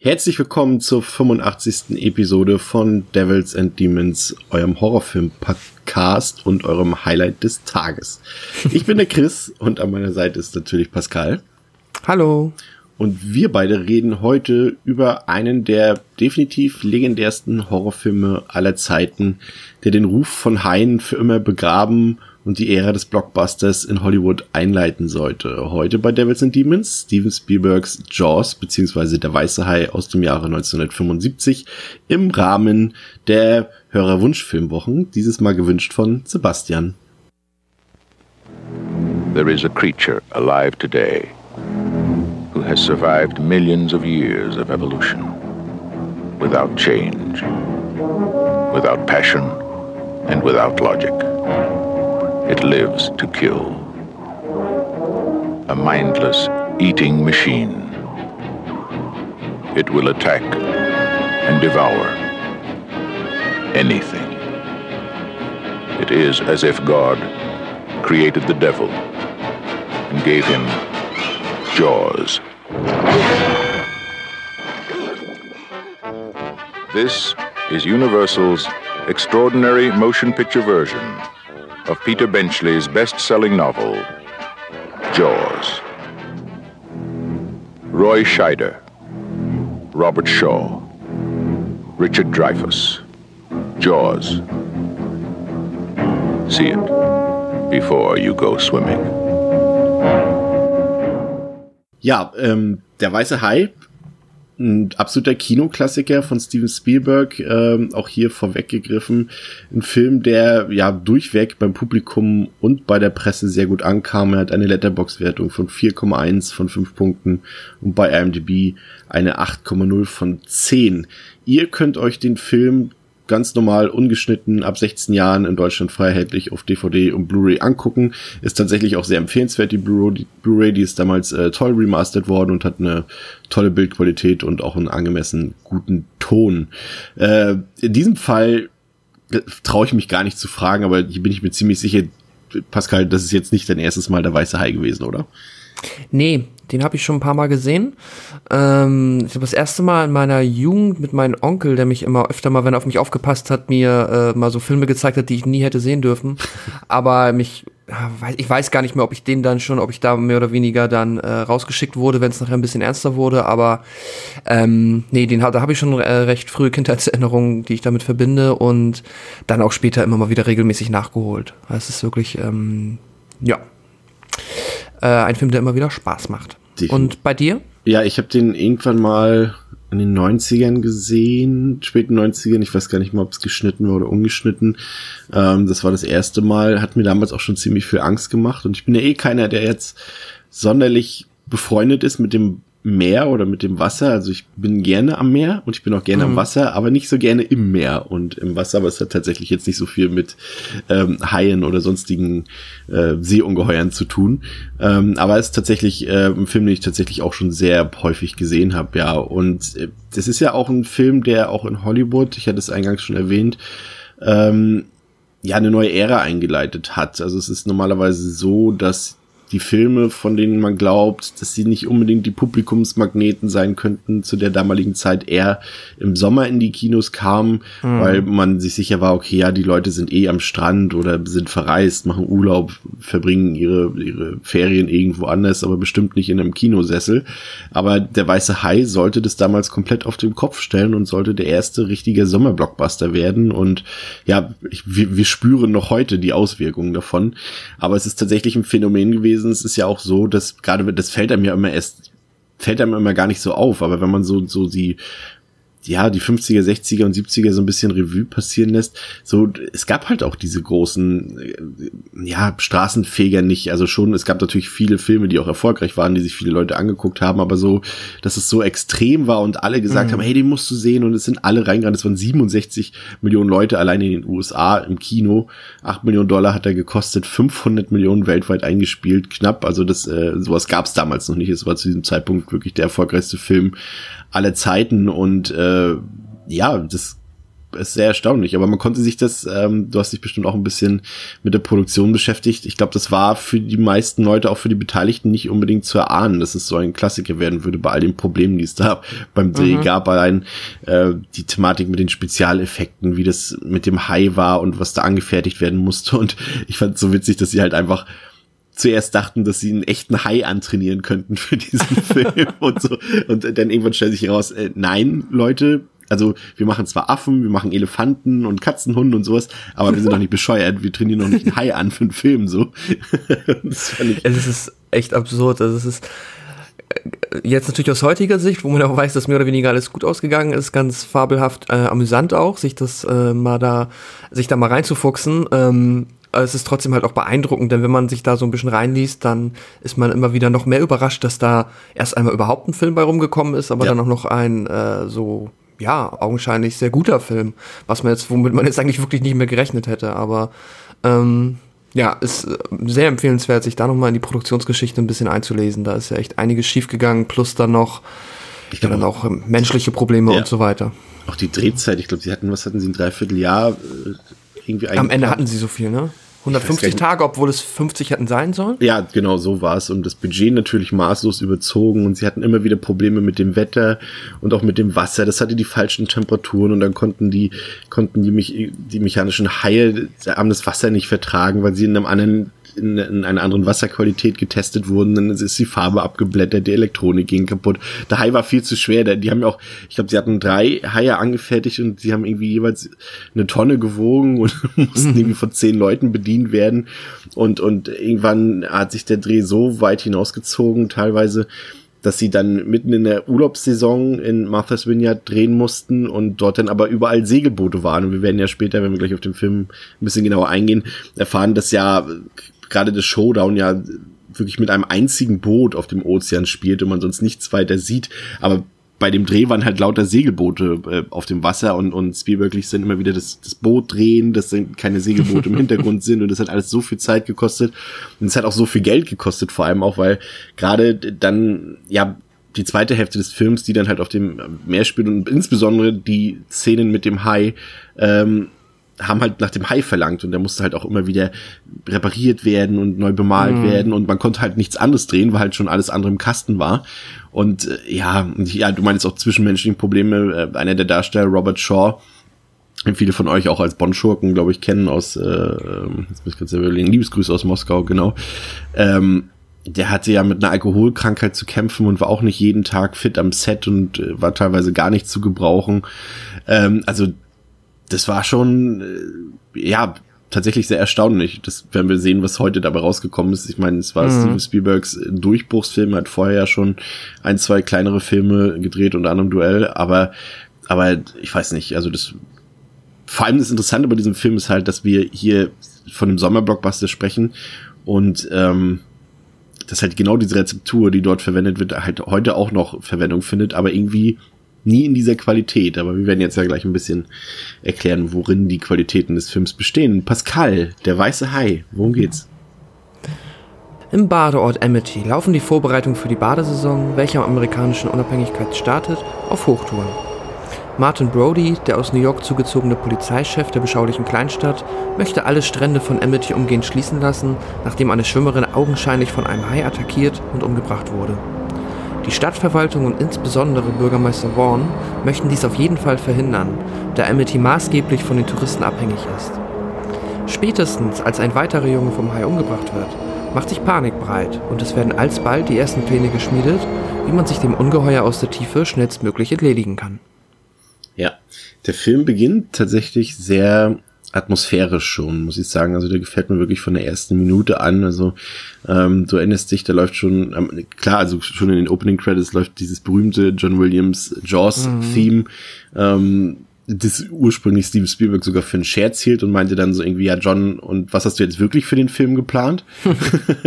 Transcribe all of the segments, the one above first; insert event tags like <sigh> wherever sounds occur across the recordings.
Herzlich willkommen zur 85. Episode von Devils and Demons, eurem Horrorfilm-Podcast und eurem Highlight des Tages. Ich bin der Chris und an meiner Seite ist natürlich Pascal. Hallo. Und wir beide reden heute über einen der definitiv legendärsten Horrorfilme aller Zeiten, der den Ruf von Haien für immer begraben und die Ära des Blockbusters in Hollywood einleiten sollte. Heute bei Devils and Demons, Steven Spielbergs Jaws bzw. Der Weiße Hai aus dem Jahre 1975 im Rahmen der Hörerwunschfilmwochen, dieses Mal gewünscht von Sebastian. There is a creature alive today who has survived millions of years of evolution without change, without passion, and without logic. It lives to kill. A mindless eating machine. It will attack and devour anything. It is as if God created the devil and gave him jaws. This is Universal's extraordinary motion picture version of Peter Benchley's best selling novel, Jaws. Roy Scheider, Robert Shaw, Richard Dreyfuss, Jaws. See it before you go swimming. Ja, ähm, Der Weiße Hai, ein absoluter Kinoklassiker von Steven Spielberg, ähm, auch hier vorweggegriffen. Ein Film, der ja durchweg beim Publikum und bei der Presse sehr gut ankam. Er hat eine Letterbox-Wertung von 4,1 von 5 Punkten und bei IMDb eine 8,0 von 10. Ihr könnt euch den Film ganz normal ungeschnitten ab 16 Jahren in Deutschland freiheitlich auf DVD und Blu-ray angucken. Ist tatsächlich auch sehr empfehlenswert, die Blu-ray. Die, ist damals äh, toll remastert worden und hat eine tolle Bildqualität und auch einen angemessen guten Ton. Äh, in diesem Fall äh, traue ich mich gar nicht zu fragen, aber hier bin ich mir ziemlich sicher, Pascal, das ist jetzt nicht dein erstes Mal der weiße Hai gewesen, oder? Nee, den habe ich schon ein paar Mal gesehen. Ähm, ich habe das erste Mal in meiner Jugend mit meinem Onkel, der mich immer öfter mal, wenn er auf mich aufgepasst hat, mir äh, mal so Filme gezeigt hat, die ich nie hätte sehen dürfen. <laughs> Aber mich, ich weiß gar nicht mehr, ob ich den dann schon, ob ich da mehr oder weniger dann äh, rausgeschickt wurde, wenn es nachher ein bisschen ernster wurde. Aber ähm, nee, den da habe ich schon äh, recht frühe Kindheitserinnerungen, die ich damit verbinde und dann auch später immer mal wieder regelmäßig nachgeholt. Es ist wirklich, ähm, ja äh, ein Film, der immer wieder Spaß macht. Definitiv. Und bei dir? Ja, ich habe den irgendwann mal in den 90ern gesehen, späten 90ern, ich weiß gar nicht mal, ob es geschnitten war oder ungeschnitten. Ähm, das war das erste Mal, hat mir damals auch schon ziemlich viel Angst gemacht und ich bin ja eh keiner, der jetzt sonderlich befreundet ist mit dem Meer oder mit dem Wasser. Also ich bin gerne am Meer und ich bin auch gerne mhm. am Wasser, aber nicht so gerne im Meer und im Wasser. Aber es hat tatsächlich jetzt nicht so viel mit ähm, Haien oder sonstigen äh, Seeungeheuern zu tun. Ähm, aber es ist tatsächlich äh, ein Film, den ich tatsächlich auch schon sehr häufig gesehen habe. Ja, und äh, das ist ja auch ein Film, der auch in Hollywood, ich hatte es eingangs schon erwähnt, ähm, ja eine neue Ära eingeleitet hat. Also es ist normalerweise so, dass die Filme, von denen man glaubt, dass sie nicht unbedingt die Publikumsmagneten sein könnten, zu der damaligen Zeit eher im Sommer in die Kinos kamen, mhm. weil man sich sicher war, okay, ja, die Leute sind eh am Strand oder sind verreist, machen Urlaub, verbringen ihre, ihre Ferien irgendwo anders, aber bestimmt nicht in einem Kinosessel. Aber der Weiße Hai sollte das damals komplett auf den Kopf stellen und sollte der erste richtige Sommerblockbuster werden. Und ja, ich, wir, wir spüren noch heute die Auswirkungen davon. Aber es ist tatsächlich ein Phänomen gewesen, Es ist ja auch so, dass gerade das fällt einem ja immer erst, fällt einem immer gar nicht so auf, aber wenn man so, so die ja, die 50er, 60er und 70er so ein bisschen Revue passieren lässt, so, es gab halt auch diese großen, äh, ja, Straßenfeger nicht, also schon, es gab natürlich viele Filme, die auch erfolgreich waren, die sich viele Leute angeguckt haben, aber so, dass es so extrem war und alle gesagt mhm. haben, hey, den musst du sehen und es sind alle reingerannt, es waren 67 Millionen Leute allein in den USA im Kino, 8 Millionen Dollar hat er gekostet, 500 Millionen weltweit eingespielt, knapp, also das, äh, sowas gab es damals noch nicht, es war zu diesem Zeitpunkt wirklich der erfolgreichste Film aller Zeiten und äh, ja, das ist sehr erstaunlich. Aber man konnte sich das, ähm, du hast dich bestimmt auch ein bisschen mit der Produktion beschäftigt. Ich glaube, das war für die meisten Leute, auch für die Beteiligten, nicht unbedingt zu erahnen, dass es so ein Klassiker werden würde bei all den Problemen, die es da <laughs> beim Dreh mhm. gab. Allein äh, die Thematik mit den Spezialeffekten, wie das mit dem Hai war und was da angefertigt werden musste. Und ich fand es so witzig, dass sie halt einfach zuerst dachten, dass sie einen echten Hai antrainieren könnten für diesen <laughs> Film und so. Und dann irgendwann stellt sich heraus, äh, nein, Leute, also wir machen zwar Affen, wir machen Elefanten und Katzenhunde und sowas, aber wir sind doch nicht bescheuert, wir trainieren noch nicht einen Hai an für einen Film, so. <laughs> es ist echt absurd, also es ist äh, jetzt natürlich aus heutiger Sicht, wo man auch weiß, dass mehr oder weniger alles gut ausgegangen ist, ganz fabelhaft äh, amüsant auch, sich das äh, mal da, sich da mal reinzufuchsen. Ähm, es ist trotzdem halt auch beeindruckend, denn wenn man sich da so ein bisschen reinliest, dann ist man immer wieder noch mehr überrascht, dass da erst einmal überhaupt ein Film bei rumgekommen ist, aber ja. dann auch noch ein äh, so ja augenscheinlich sehr guter Film, was man jetzt womit man jetzt eigentlich wirklich nicht mehr gerechnet hätte. Aber ähm, ja, ist äh, sehr empfehlenswert, sich da noch mal in die Produktionsgeschichte ein bisschen einzulesen. Da ist ja echt einiges schiefgegangen, plus dann noch ich glaube, dann auch ähm, menschliche Probleme ja. und so weiter. Auch die Drehzeit, ich glaube, sie hatten, was hatten sie, ein Dreivierteljahr äh, irgendwie Am Ende hatten sie so viel, ne? 150 Tage, obwohl es 50 hätten sein sollen? Ja, genau, so war es. Und das Budget natürlich maßlos überzogen und sie hatten immer wieder Probleme mit dem Wetter und auch mit dem Wasser. Das hatte die falschen Temperaturen und dann konnten die, konnten die, die mechanischen Haie haben das Wasser nicht vertragen, weil sie in einem anderen in, in einer anderen Wasserqualität getestet wurden, dann ist die Farbe abgeblättert, die Elektronik ging kaputt. Der Hai war viel zu schwer. Die haben ja auch, ich glaube, sie hatten drei Haie angefertigt und sie haben irgendwie jeweils eine Tonne gewogen und <laughs> mussten irgendwie von zehn Leuten bedient werden. Und, und irgendwann hat sich der Dreh so weit hinausgezogen, teilweise, dass sie dann mitten in der Urlaubssaison in Martha's Vineyard drehen mussten und dort dann aber überall Segelboote waren. Und wir werden ja später, wenn wir gleich auf den Film ein bisschen genauer eingehen, erfahren, dass ja gerade das Showdown ja wirklich mit einem einzigen Boot auf dem Ozean spielt und man sonst nichts weiter sieht. Aber bei dem Dreh waren halt lauter Segelboote äh, auf dem Wasser und, und Spielberg ließ dann immer wieder das, das Boot drehen, dass dann keine Segelboote im <laughs> Hintergrund sind und das hat alles so viel Zeit gekostet und es hat auch so viel Geld gekostet, vor allem auch, weil gerade dann, ja, die zweite Hälfte des Films, die dann halt auf dem Meer spielt und insbesondere die Szenen mit dem Hai, ähm, haben halt nach dem Hai verlangt und der musste halt auch immer wieder repariert werden und neu bemalt mhm. werden und man konnte halt nichts anderes drehen, weil halt schon alles andere im Kasten war. Und äh, ja, ja, du meinst auch zwischenmenschliche Probleme. Äh, einer der Darsteller, Robert Shaw, den viele von euch auch als Bond-Schurken, glaube ich, kennen aus, äh, jetzt muss ich ganz überlegen, Liebesgrüße aus Moskau, genau. Ähm, der hatte ja mit einer Alkoholkrankheit zu kämpfen und war auch nicht jeden Tag fit am Set und äh, war teilweise gar nicht zu gebrauchen. Ähm, also das war schon, äh, ja, tatsächlich sehr erstaunlich. Das werden wir sehen, was heute dabei rausgekommen ist. Ich meine, es war mhm. Steven Spielbergs Durchbruchsfilm, hat vorher ja schon ein, zwei kleinere Filme gedreht, unter anderem Duell, aber, aber ich weiß nicht, also das, vor allem das Interessante bei diesem Film ist halt, dass wir hier von einem Sommerblockbuster sprechen und ähm, dass halt genau diese Rezeptur, die dort verwendet wird, halt heute auch noch Verwendung findet, aber irgendwie nie in dieser Qualität, aber wir werden jetzt ja gleich ein bisschen erklären, worin die Qualitäten des Films bestehen. Pascal, der weiße Hai, worum geht's? Im Badeort Amity laufen die Vorbereitungen für die Badesaison, welche am amerikanischen Unabhängigkeit startet, auf Hochtouren. Martin Brody, der aus New York zugezogene Polizeichef der beschaulichen Kleinstadt, möchte alle Strände von Amity umgehend schließen lassen, nachdem eine Schwimmerin augenscheinlich von einem Hai attackiert und umgebracht wurde. Die Stadtverwaltung und insbesondere Bürgermeister Vaughan möchten dies auf jeden Fall verhindern, da Amity maßgeblich von den Touristen abhängig ist. Spätestens als ein weiterer Junge vom Hai umgebracht wird, macht sich Panik breit und es werden alsbald die ersten Pläne geschmiedet, wie man sich dem Ungeheuer aus der Tiefe schnellstmöglich entledigen kann. Ja, der Film beginnt tatsächlich sehr atmosphärisch schon, muss ich sagen. Also der gefällt mir wirklich von der ersten Minute an. Also ähm, du erinnerst dich, da läuft schon, ähm, klar, also schon in den Opening Credits läuft dieses berühmte John Williams Jaws-Theme. Mhm. Ähm, das ursprünglich Steven Spielberg sogar für einen Scherz hielt und meinte dann so irgendwie, ja, John, und was hast du jetzt wirklich für den Film geplant? <laughs>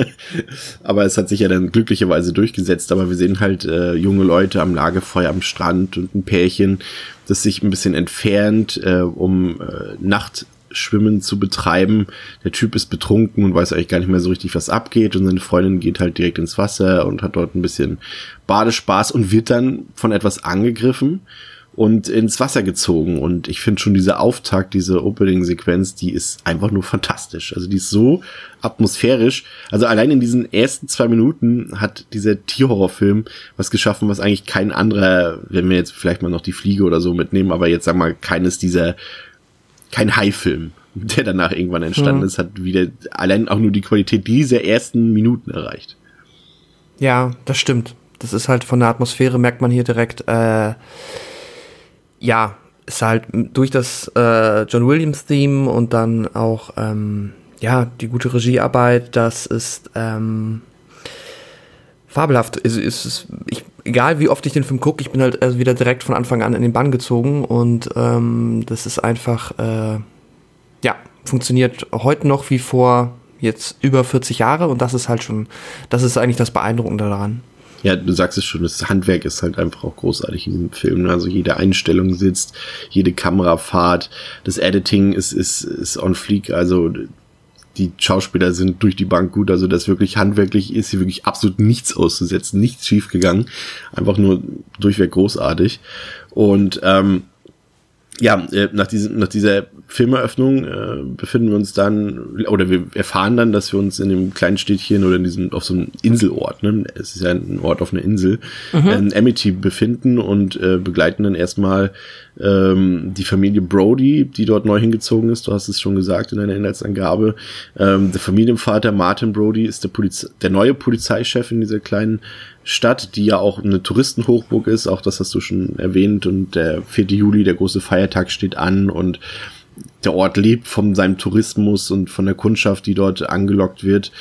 <laughs> aber es hat sich ja dann glücklicherweise durchgesetzt, aber wir sehen halt äh, junge Leute am Lagerfeuer am Strand und ein Pärchen, das sich ein bisschen entfernt, äh, um äh, Nachtschwimmen zu betreiben. Der Typ ist betrunken und weiß eigentlich gar nicht mehr so richtig, was abgeht und seine Freundin geht halt direkt ins Wasser und hat dort ein bisschen Badespaß und wird dann von etwas angegriffen und ins Wasser gezogen. Und ich finde schon diese Auftakt, diese Opening-Sequenz, die ist einfach nur fantastisch. Also die ist so atmosphärisch. Also allein in diesen ersten zwei Minuten hat dieser Tierhorrorfilm was geschaffen, was eigentlich kein anderer, wenn wir jetzt vielleicht mal noch die Fliege oder so mitnehmen, aber jetzt sag mal, keines dieser, kein High-Film, der danach irgendwann entstanden mhm. ist, hat wieder allein auch nur die Qualität dieser ersten Minuten erreicht. Ja, das stimmt. Das ist halt von der Atmosphäre merkt man hier direkt, äh, ja, ist halt durch das äh, John Williams Theme und dann auch ähm, ja die gute Regiearbeit, das ist ähm, fabelhaft. Also ist, ist, ich, egal wie oft ich den Film gucke, ich bin halt also wieder direkt von Anfang an in den Bann gezogen und ähm, das ist einfach äh, ja funktioniert heute noch wie vor jetzt über 40 Jahre und das ist halt schon, das ist eigentlich das Beeindruckende daran. Ja, du sagst es schon, das Handwerk ist halt einfach auch großartig in dem Film. Also jede Einstellung sitzt, jede Kamerafahrt, das Editing ist, ist, ist on fleek. Also die Schauspieler sind durch die Bank gut. Also das wirklich handwerklich ist hier wirklich absolut nichts auszusetzen, nichts schiefgegangen. Einfach nur durchweg großartig. Und ähm, ja, äh, nach, diesem, nach dieser Filmeröffnung äh, befinden wir uns dann, oder wir erfahren dann, dass wir uns in dem kleinen Städtchen oder in diesem, auf so einem Inselort, ne, es ist ja ein Ort auf einer Insel, mhm. in Amity befinden und äh, begleiten dann erstmal ähm, die Familie Brody, die dort neu hingezogen ist. Du hast es schon gesagt in deiner Inhaltsangabe. Ähm, der Familienvater Martin Brody ist der, Poliz der neue Polizeichef in dieser kleinen Stadt, die ja auch eine Touristenhochburg ist. Auch das hast du schon erwähnt. Und der 4. Juli, der große Feiertag, steht an und der Ort lebt von seinem Tourismus und von der Kundschaft, die dort angelockt wird.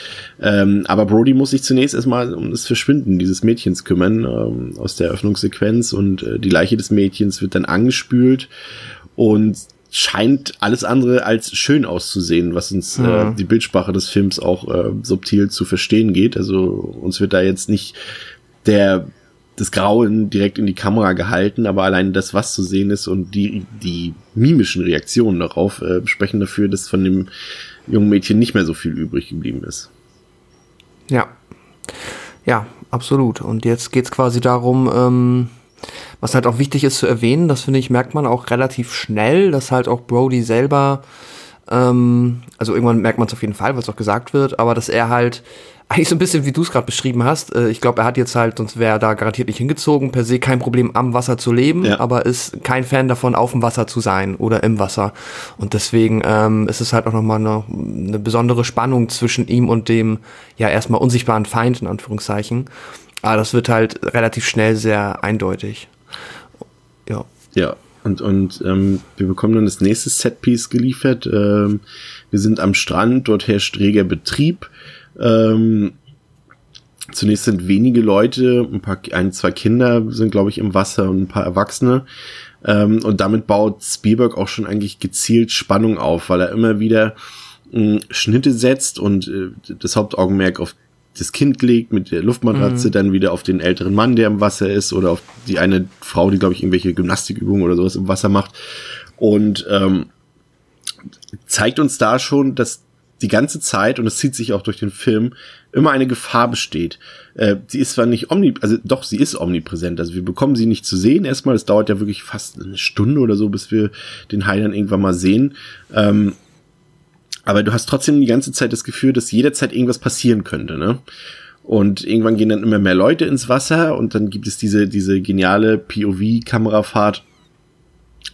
Ähm, aber Brody muss sich zunächst erstmal um das Verschwinden dieses Mädchens kümmern ähm, aus der Eröffnungssequenz und äh, die Leiche des Mädchens wird dann angespült und scheint alles andere als schön auszusehen, was uns äh, mhm. äh, die Bildsprache des Films auch äh, subtil zu verstehen geht. Also uns wird da jetzt nicht der das Grauen direkt in die Kamera gehalten, aber allein das, was zu sehen ist und die, die mimischen Reaktionen darauf äh, sprechen dafür, dass von dem jungen Mädchen nicht mehr so viel übrig geblieben ist. Ja. Ja, absolut. Und jetzt geht es quasi darum, ähm, was halt auch wichtig ist zu erwähnen, das finde ich, merkt man auch relativ schnell, dass halt auch Brody selber, ähm, also irgendwann merkt man es auf jeden Fall, es auch gesagt wird, aber dass er halt <laughs> eigentlich so ein bisschen, wie du es gerade beschrieben hast. Äh, ich glaube, er hat jetzt halt, sonst wäre er da garantiert nicht hingezogen, per se kein Problem am Wasser zu leben, ja. aber ist kein Fan davon, auf dem Wasser zu sein oder im Wasser. Und deswegen ähm, ist es halt auch nochmal eine, eine besondere Spannung zwischen ihm und dem ja erstmal unsichtbaren Feind, in Anführungszeichen. Aber das wird halt relativ schnell sehr eindeutig. Ja. Und, und ähm, wir bekommen dann das nächste Setpiece geliefert. Ähm, wir sind am Strand, dort herrscht reger Betrieb. Ähm, zunächst sind wenige Leute, ein paar, ein, zwei Kinder sind, glaube ich, im Wasser und ein paar Erwachsene. Ähm, und damit baut Spielberg auch schon eigentlich gezielt Spannung auf, weil er immer wieder mh, hm, Schnitte setzt und äh, das Hauptaugenmerk auf das Kind legt mit der Luftmatratze, mhm. dann wieder auf den älteren Mann, der im Wasser ist, oder auf die eine Frau, die, glaube ich, irgendwelche Gymnastikübungen oder sowas im Wasser macht. Und ähm, zeigt uns da schon, dass die ganze Zeit, und es zieht sich auch durch den Film, immer eine Gefahr besteht. Äh, sie ist zwar nicht omni, also doch, sie ist omnipräsent. Also wir bekommen sie nicht zu sehen erstmal. Es dauert ja wirklich fast eine Stunde oder so, bis wir den Hai dann irgendwann mal sehen. Ähm, aber du hast trotzdem die ganze Zeit das Gefühl, dass jederzeit irgendwas passieren könnte, ne? Und irgendwann gehen dann immer mehr Leute ins Wasser und dann gibt es diese, diese geniale POV-Kamerafahrt,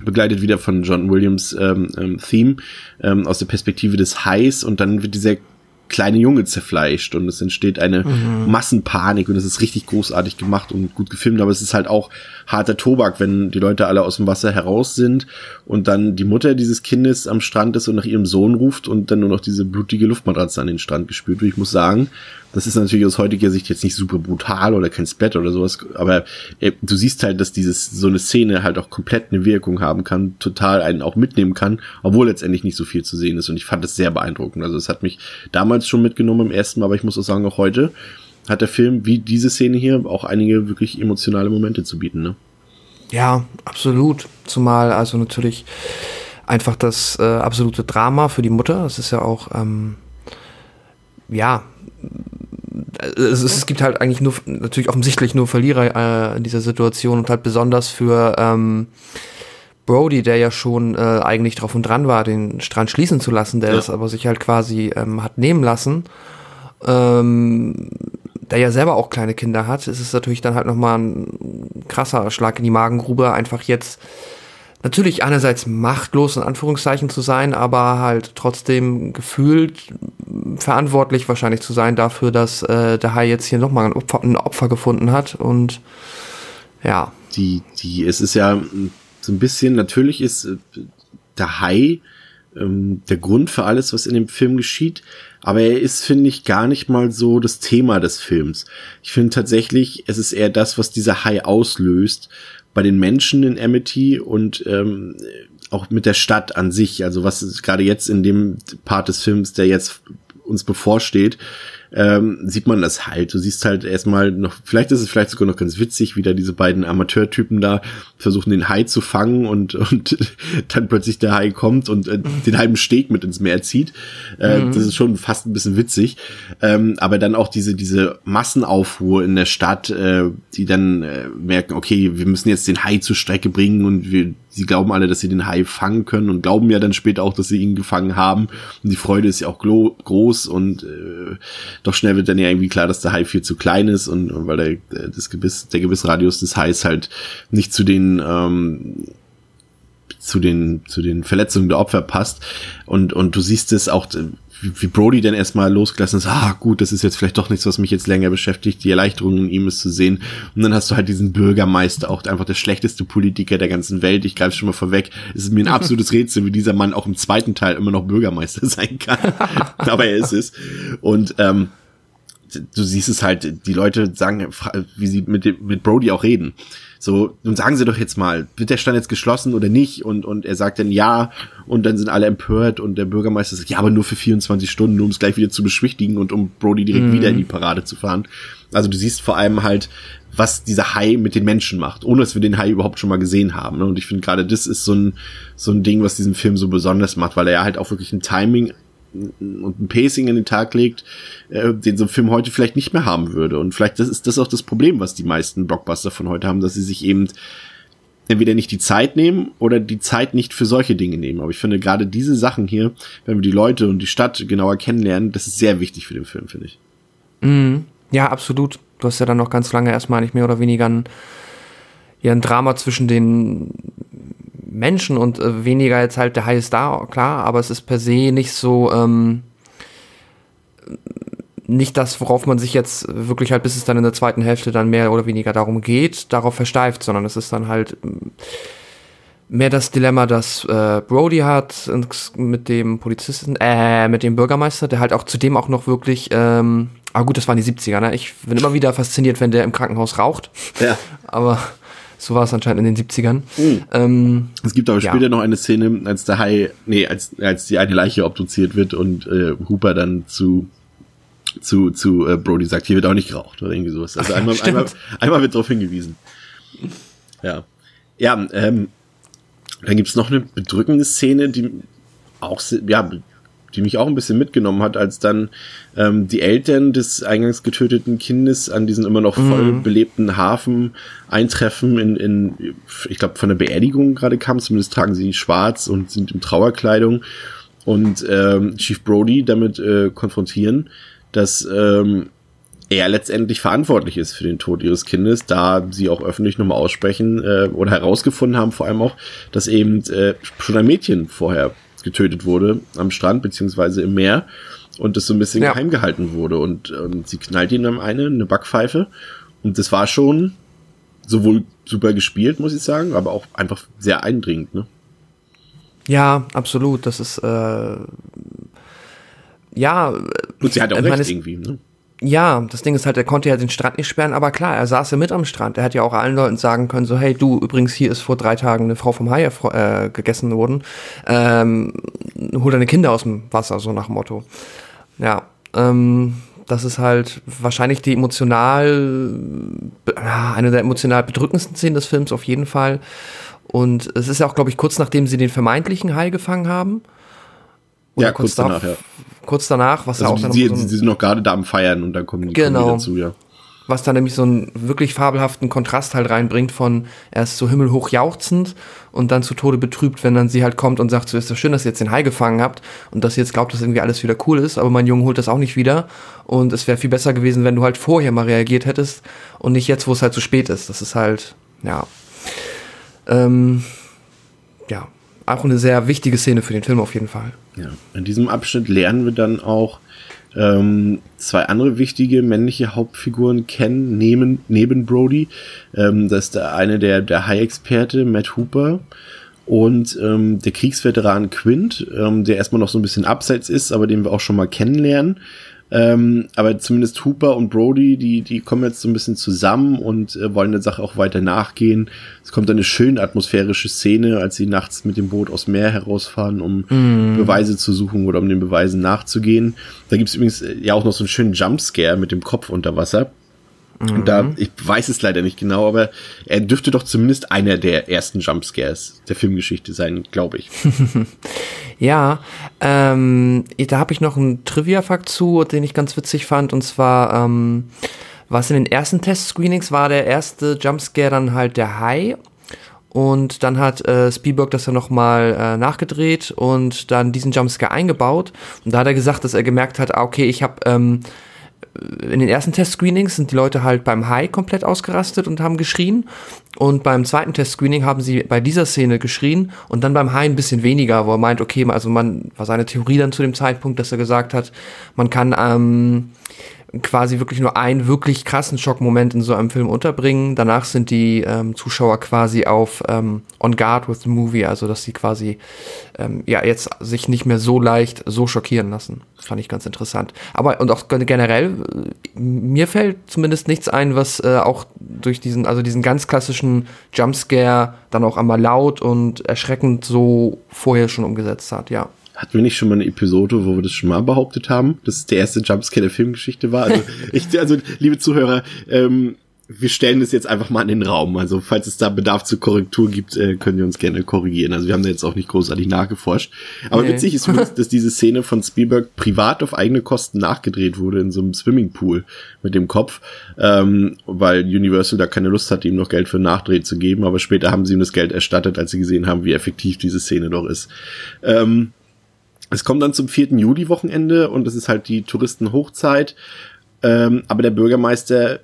begleitet wieder von John Williams ähm, ähm, Theme ähm, aus der Perspektive des Hais und dann wird dieser kleine Junge zerfleischt und es entsteht eine mhm. Massenpanik und es ist richtig großartig gemacht und gut gefilmt, aber es ist halt auch harter Tobak, wenn die Leute alle aus dem Wasser heraus sind und dann die Mutter dieses Kindes am Strand ist und nach ihrem Sohn ruft und dann nur noch diese blutige Luftmatratze an den Strand gespült wird. Ich muss sagen, das ist natürlich aus heutiger Sicht jetzt nicht super brutal oder kein Splatter oder sowas, aber äh, du siehst halt, dass dieses so eine Szene halt auch komplett eine Wirkung haben kann, total einen auch mitnehmen kann, obwohl letztendlich nicht so viel zu sehen ist und ich fand das sehr beeindruckend. Also es hat mich damals schon mitgenommen im ersten Mal, aber ich muss auch sagen, auch heute hat der Film wie diese Szene hier auch einige wirklich emotionale Momente zu bieten, ne? Ja, absolut. Zumal also natürlich einfach das äh, absolute Drama für die Mutter. Das ist ja auch ähm, ja es, es, gibt halt eigentlich nur, natürlich offensichtlich nur Verlierer äh, in dieser Situation und halt besonders für ähm, Brody, der ja schon äh, eigentlich drauf und dran war, den Strand schließen zu lassen, der ja. es aber sich halt quasi ähm, hat nehmen lassen, ähm, der ja selber auch kleine Kinder hat, ist es natürlich dann halt nochmal ein krasser Schlag in die Magengrube, einfach jetzt natürlich einerseits machtlos in Anführungszeichen zu sein, aber halt trotzdem gefühlt verantwortlich wahrscheinlich zu sein dafür, dass äh, der Hai jetzt hier nochmal ein Opfer, ein Opfer gefunden hat und ja. Die, die, es ist ja so ein bisschen, natürlich ist äh, der Hai ähm, der Grund für alles, was in dem Film geschieht, aber er ist, finde ich, gar nicht mal so das Thema des Films. Ich finde tatsächlich, es ist eher das, was dieser Hai auslöst bei den Menschen in Amity und ähm, auch mit der Stadt an sich, also was gerade jetzt in dem Part des Films, der jetzt uns bevorsteht, ähm, sieht man das halt. Du siehst halt erstmal noch, vielleicht ist es vielleicht sogar noch ganz witzig, wie da diese beiden Amateurtypen da versuchen, den Hai zu fangen und, <laughs> und dann plötzlich der Hai kommt und äh, den halben Steg mit ins Meer zieht. Äh, mhm. Das ist schon fast ein bisschen witzig. Ähm, aber dann auch diese, diese Massenaufruhr in der Stadt, äh, die dann äh, merken, okay, wir müssen jetzt den Hai zur Strecke bringen und wir sie glauben alle, dass sie den Hai fangen können und glauben ja dann später auch, dass sie ihn gefangen haben. Und die Freude ist ja auch groß und äh, doch schnell wird dann ja irgendwie klar, dass der Hai viel zu klein ist und, und weil der, äh, das Gebiss, der Gebissradius des Hais halt nicht zu den ähm, zu den zu den Verletzungen der Opfer passt und und du siehst es auch wie, Brody dann erstmal losgelassen ist, ah gut, das ist jetzt vielleicht doch nichts, was mich jetzt länger beschäftigt, die Erleichterung in ihm ist zu sehen. Und dann hast du halt diesen Bürgermeister, auch einfach der schlechteste Politiker der ganzen Welt. Ich greife schon mal vorweg. Es ist mir ein absolutes Rätsel, wie dieser Mann auch im zweiten Teil immer noch Bürgermeister <laughs> sein kann. Aber er ist es. Und ähm, du siehst es halt, die Leute sagen, wie sie mit, mit Brody auch reden. So, nun sagen Sie doch jetzt mal, wird der Stand jetzt geschlossen oder nicht? Und, und er sagt dann ja, und dann sind alle empört und der Bürgermeister sagt, ja, aber nur für 24 Stunden, um es gleich wieder zu beschwichtigen und um Brody direkt mhm. wieder in die Parade zu fahren. Also du siehst vor allem halt, was dieser Hai mit den Menschen macht, ohne dass wir den Hai überhaupt schon mal gesehen haben. Und ich finde gerade das ist so ein, so ein Ding, was diesen Film so besonders macht, weil er halt auch wirklich ein Timing und ein Pacing in den Tag legt, äh, den so ein Film heute vielleicht nicht mehr haben würde. Und vielleicht das ist das auch das Problem, was die meisten Blockbuster von heute haben, dass sie sich eben entweder nicht die Zeit nehmen oder die Zeit nicht für solche Dinge nehmen. Aber ich finde gerade diese Sachen hier, wenn wir die Leute und die Stadt genauer kennenlernen, das ist sehr wichtig für den Film, finde ich. Mm, ja, absolut. Du hast ja dann noch ganz lange erstmal nicht mehr oder weniger ein, ja, ein Drama zwischen den Menschen und äh, weniger jetzt halt der High Star, klar, aber es ist per se nicht so, ähm, nicht das, worauf man sich jetzt wirklich halt, bis es dann in der zweiten Hälfte dann mehr oder weniger darum geht, darauf versteift, sondern es ist dann halt ähm, mehr das Dilemma, das äh, Brody hat mit dem Polizisten, äh, mit dem Bürgermeister, der halt auch zudem auch noch wirklich, ähm, ah gut, das waren die 70er, ne? Ich bin immer wieder fasziniert, wenn der im Krankenhaus raucht. Ja. Aber so war es anscheinend in den 70ern. Mhm. Ähm, es gibt aber später ja. noch eine Szene, als der Hai, nee, als, als die eine Leiche obduziert wird und äh, Hooper dann zu zu, zu äh, Brody sagt, hier wird auch nicht geraucht oder irgendwie sowas. Also einmal, einmal, einmal wird darauf hingewiesen. Ja. Ja, ähm, dann gibt's noch eine bedrückende Szene, die auch, ja, die mich auch ein bisschen mitgenommen hat, als dann ähm, die Eltern des eingangs getöteten Kindes an diesen immer noch voll mhm. belebten Hafen eintreffen in, in ich glaube, von der Beerdigung gerade kam, zumindest tragen sie schwarz und sind in Trauerkleidung und ähm, Chief Brody damit äh, konfrontieren, dass ähm, er letztendlich verantwortlich ist für den Tod ihres Kindes, da sie auch öffentlich nochmal aussprechen äh, oder herausgefunden haben, vor allem auch, dass eben äh, schon ein Mädchen vorher getötet wurde am Strand beziehungsweise im Meer und das so ein bisschen Ja. geheim gehalten wurde. Und, und sie knallt ihm dann eine, eine Backpfeife. Und das war schon sowohl super gespielt, muss ich sagen, aber auch einfach sehr eindringend. Ne? Ja, absolut. Das ist äh, ja, Und sie hat auch recht irgendwie. Ne? Ja, das Ding ist halt, er konnte ja den Strand nicht sperren, aber klar, er saß ja mit am Strand. Er hätte ja auch allen Leuten sagen können, so, hey, du, übrigens, hier ist vor drei Tagen eine Frau vom Hai äh, gegessen worden. Ähm, hol deine Kinder aus dem Wasser, so nach dem Motto. Ja, ähm, das ist halt wahrscheinlich die emotional, eine der emotional bedrückendsten Szenen des Films auf jeden Fall. Und es ist ja auch, glaube ich, kurz nachdem sie den vermeintlichen Hai gefangen haben. Ja, kurz danach, ja. Kurz danach, was ja auch Also dann sie, noch so sie, ein, sind noch gerade da am Feiern und dann kommen die Genau. die dazu, ja. was da nämlich so einen wirklich fabelhaften Kontrast halt reinbringt von erst so himmelhoch jauchzend und dann zu Tode betrübt, wenn dann sie halt kommt und sagt, so ist das schön, dass ihr jetzt den Hai gefangen habt und dass ihr jetzt glaubt, dass irgendwie alles wieder cool ist, aber mein Junge holt das auch nicht wieder und es wäre viel besser gewesen, wenn du halt vorher mal reagiert hättest und nicht jetzt, wo es halt zu spät ist. Das ist halt, ja, ähm, ja, auch eine sehr wichtige Szene für den Film auf jeden Fall. Ja, in diesem Abschnitt lernen wir dann auch ähm, zwei andere wichtige männliche Hauptfiguren kennen, neben, neben Brody. Ähm, das ist der eine der, der High-Experte, Matt Hooper, und ähm, der Kriegsveteran Quint, ähm, der erstmal noch so ein bisschen abseits ist, aber den wir auch schon mal kennenlernen. Ähm, aber zumindest Hooper und Brody, die, die kommen jetzt so ein bisschen zusammen und äh, wollen der Sache auch weiter nachgehen. Es kommt eine schön atmosphärische Szene, als sie nachts mit dem Boot aus Meer herausfahren, um Beweise zu suchen oder um den Beweisen nachzugehen. Da gibt's übrigens äh, ja auch noch so einen schönen Jumpscare mit dem Kopf unter Wasser. Da, ich weiß es leider nicht genau, aber er dürfte doch zumindest einer der ersten Jumpscares der Filmgeschichte sein, glaube ich. <laughs> Ja, ähm, da habe ich noch einen Trivia-Fakt zu, den ich ganz witzig fand. Und zwar, ähm, was in den ersten Test-Screenings war der erste Jumpscare dann halt der Hai. Und dann hat äh, Spielberg das dann nochmal äh, nachgedreht und dann diesen Jumpscare eingebaut. Und da hat er gesagt, dass er gemerkt hat, ah, okay, ich habe ähm, in den ersten Test-Screenings sind die Leute halt beim Hai komplett ausgerastet und haben geschrien. Und beim zweiten Test-Screening haben sie bei dieser Szene geschrien und dann beim Hai ein bisschen weniger, wo er meint, okay, also man war seine Theorie dann zu dem Zeitpunkt, dass er gesagt hat, man kann ähm, quasi wirklich nur einen wirklich krassen Schockmoment in so einem Film unterbringen. Danach sind die ähm, Zuschauer quasi auf ähm, on guard with the movie, also dass sie quasi ähm, ja jetzt sich nicht mehr so leicht so schockieren lassen. Das fand ich ganz interessant. Aber und auch generell äh, mir fällt zumindest nichts ein, was äh, auch durch diesen also diesen ganz klassischen Jumpscare dann auch einmal laut und erschreckend so vorher schon umgesetzt hat. Ja. Hatten wir nicht schon mal eine Episode, wo wir das schon mal behauptet haben, dass es der erste Jumpscare der Filmgeschichte war? Also, <laughs> ich, also liebe Zuhörer, ähm, wir stellen das jetzt einfach mal in den Raum. Also, falls es da Bedarf zur Korrektur gibt, äh, können wir uns gerne korrigieren. Also, wir haben da jetzt auch nicht großartig nachgeforscht. Aber Nee. witzig ist, übrigens, <laughs> dass diese Szene von Spielberg privat auf eigene Kosten nachgedreht wurde in so einem Swimmingpool mit dem Kopf, ähm, weil Universal da keine Lust hatte, ihm noch Geld für Nachdreh zu geben. Aber später haben sie ihm das Geld erstattet, als sie gesehen haben, wie effektiv diese Szene doch ist. Ähm, es kommt dann zum 4. Juli-Wochenende und das ist halt die Touristenhochzeit. Ähm, aber der Bürgermeister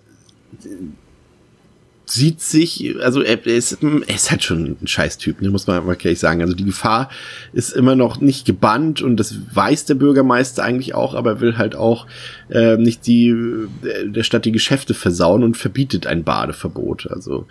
sieht sich, also er, ist, er ist halt schon ein Scheißtyp, ne, muss man mal gleich sagen. Also die Gefahr ist immer noch nicht gebannt und das weiß der Bürgermeister eigentlich auch, aber er will halt auch äh, nicht die äh, der Stadt die Geschäfte versauen und verbietet ein Badeverbot. Also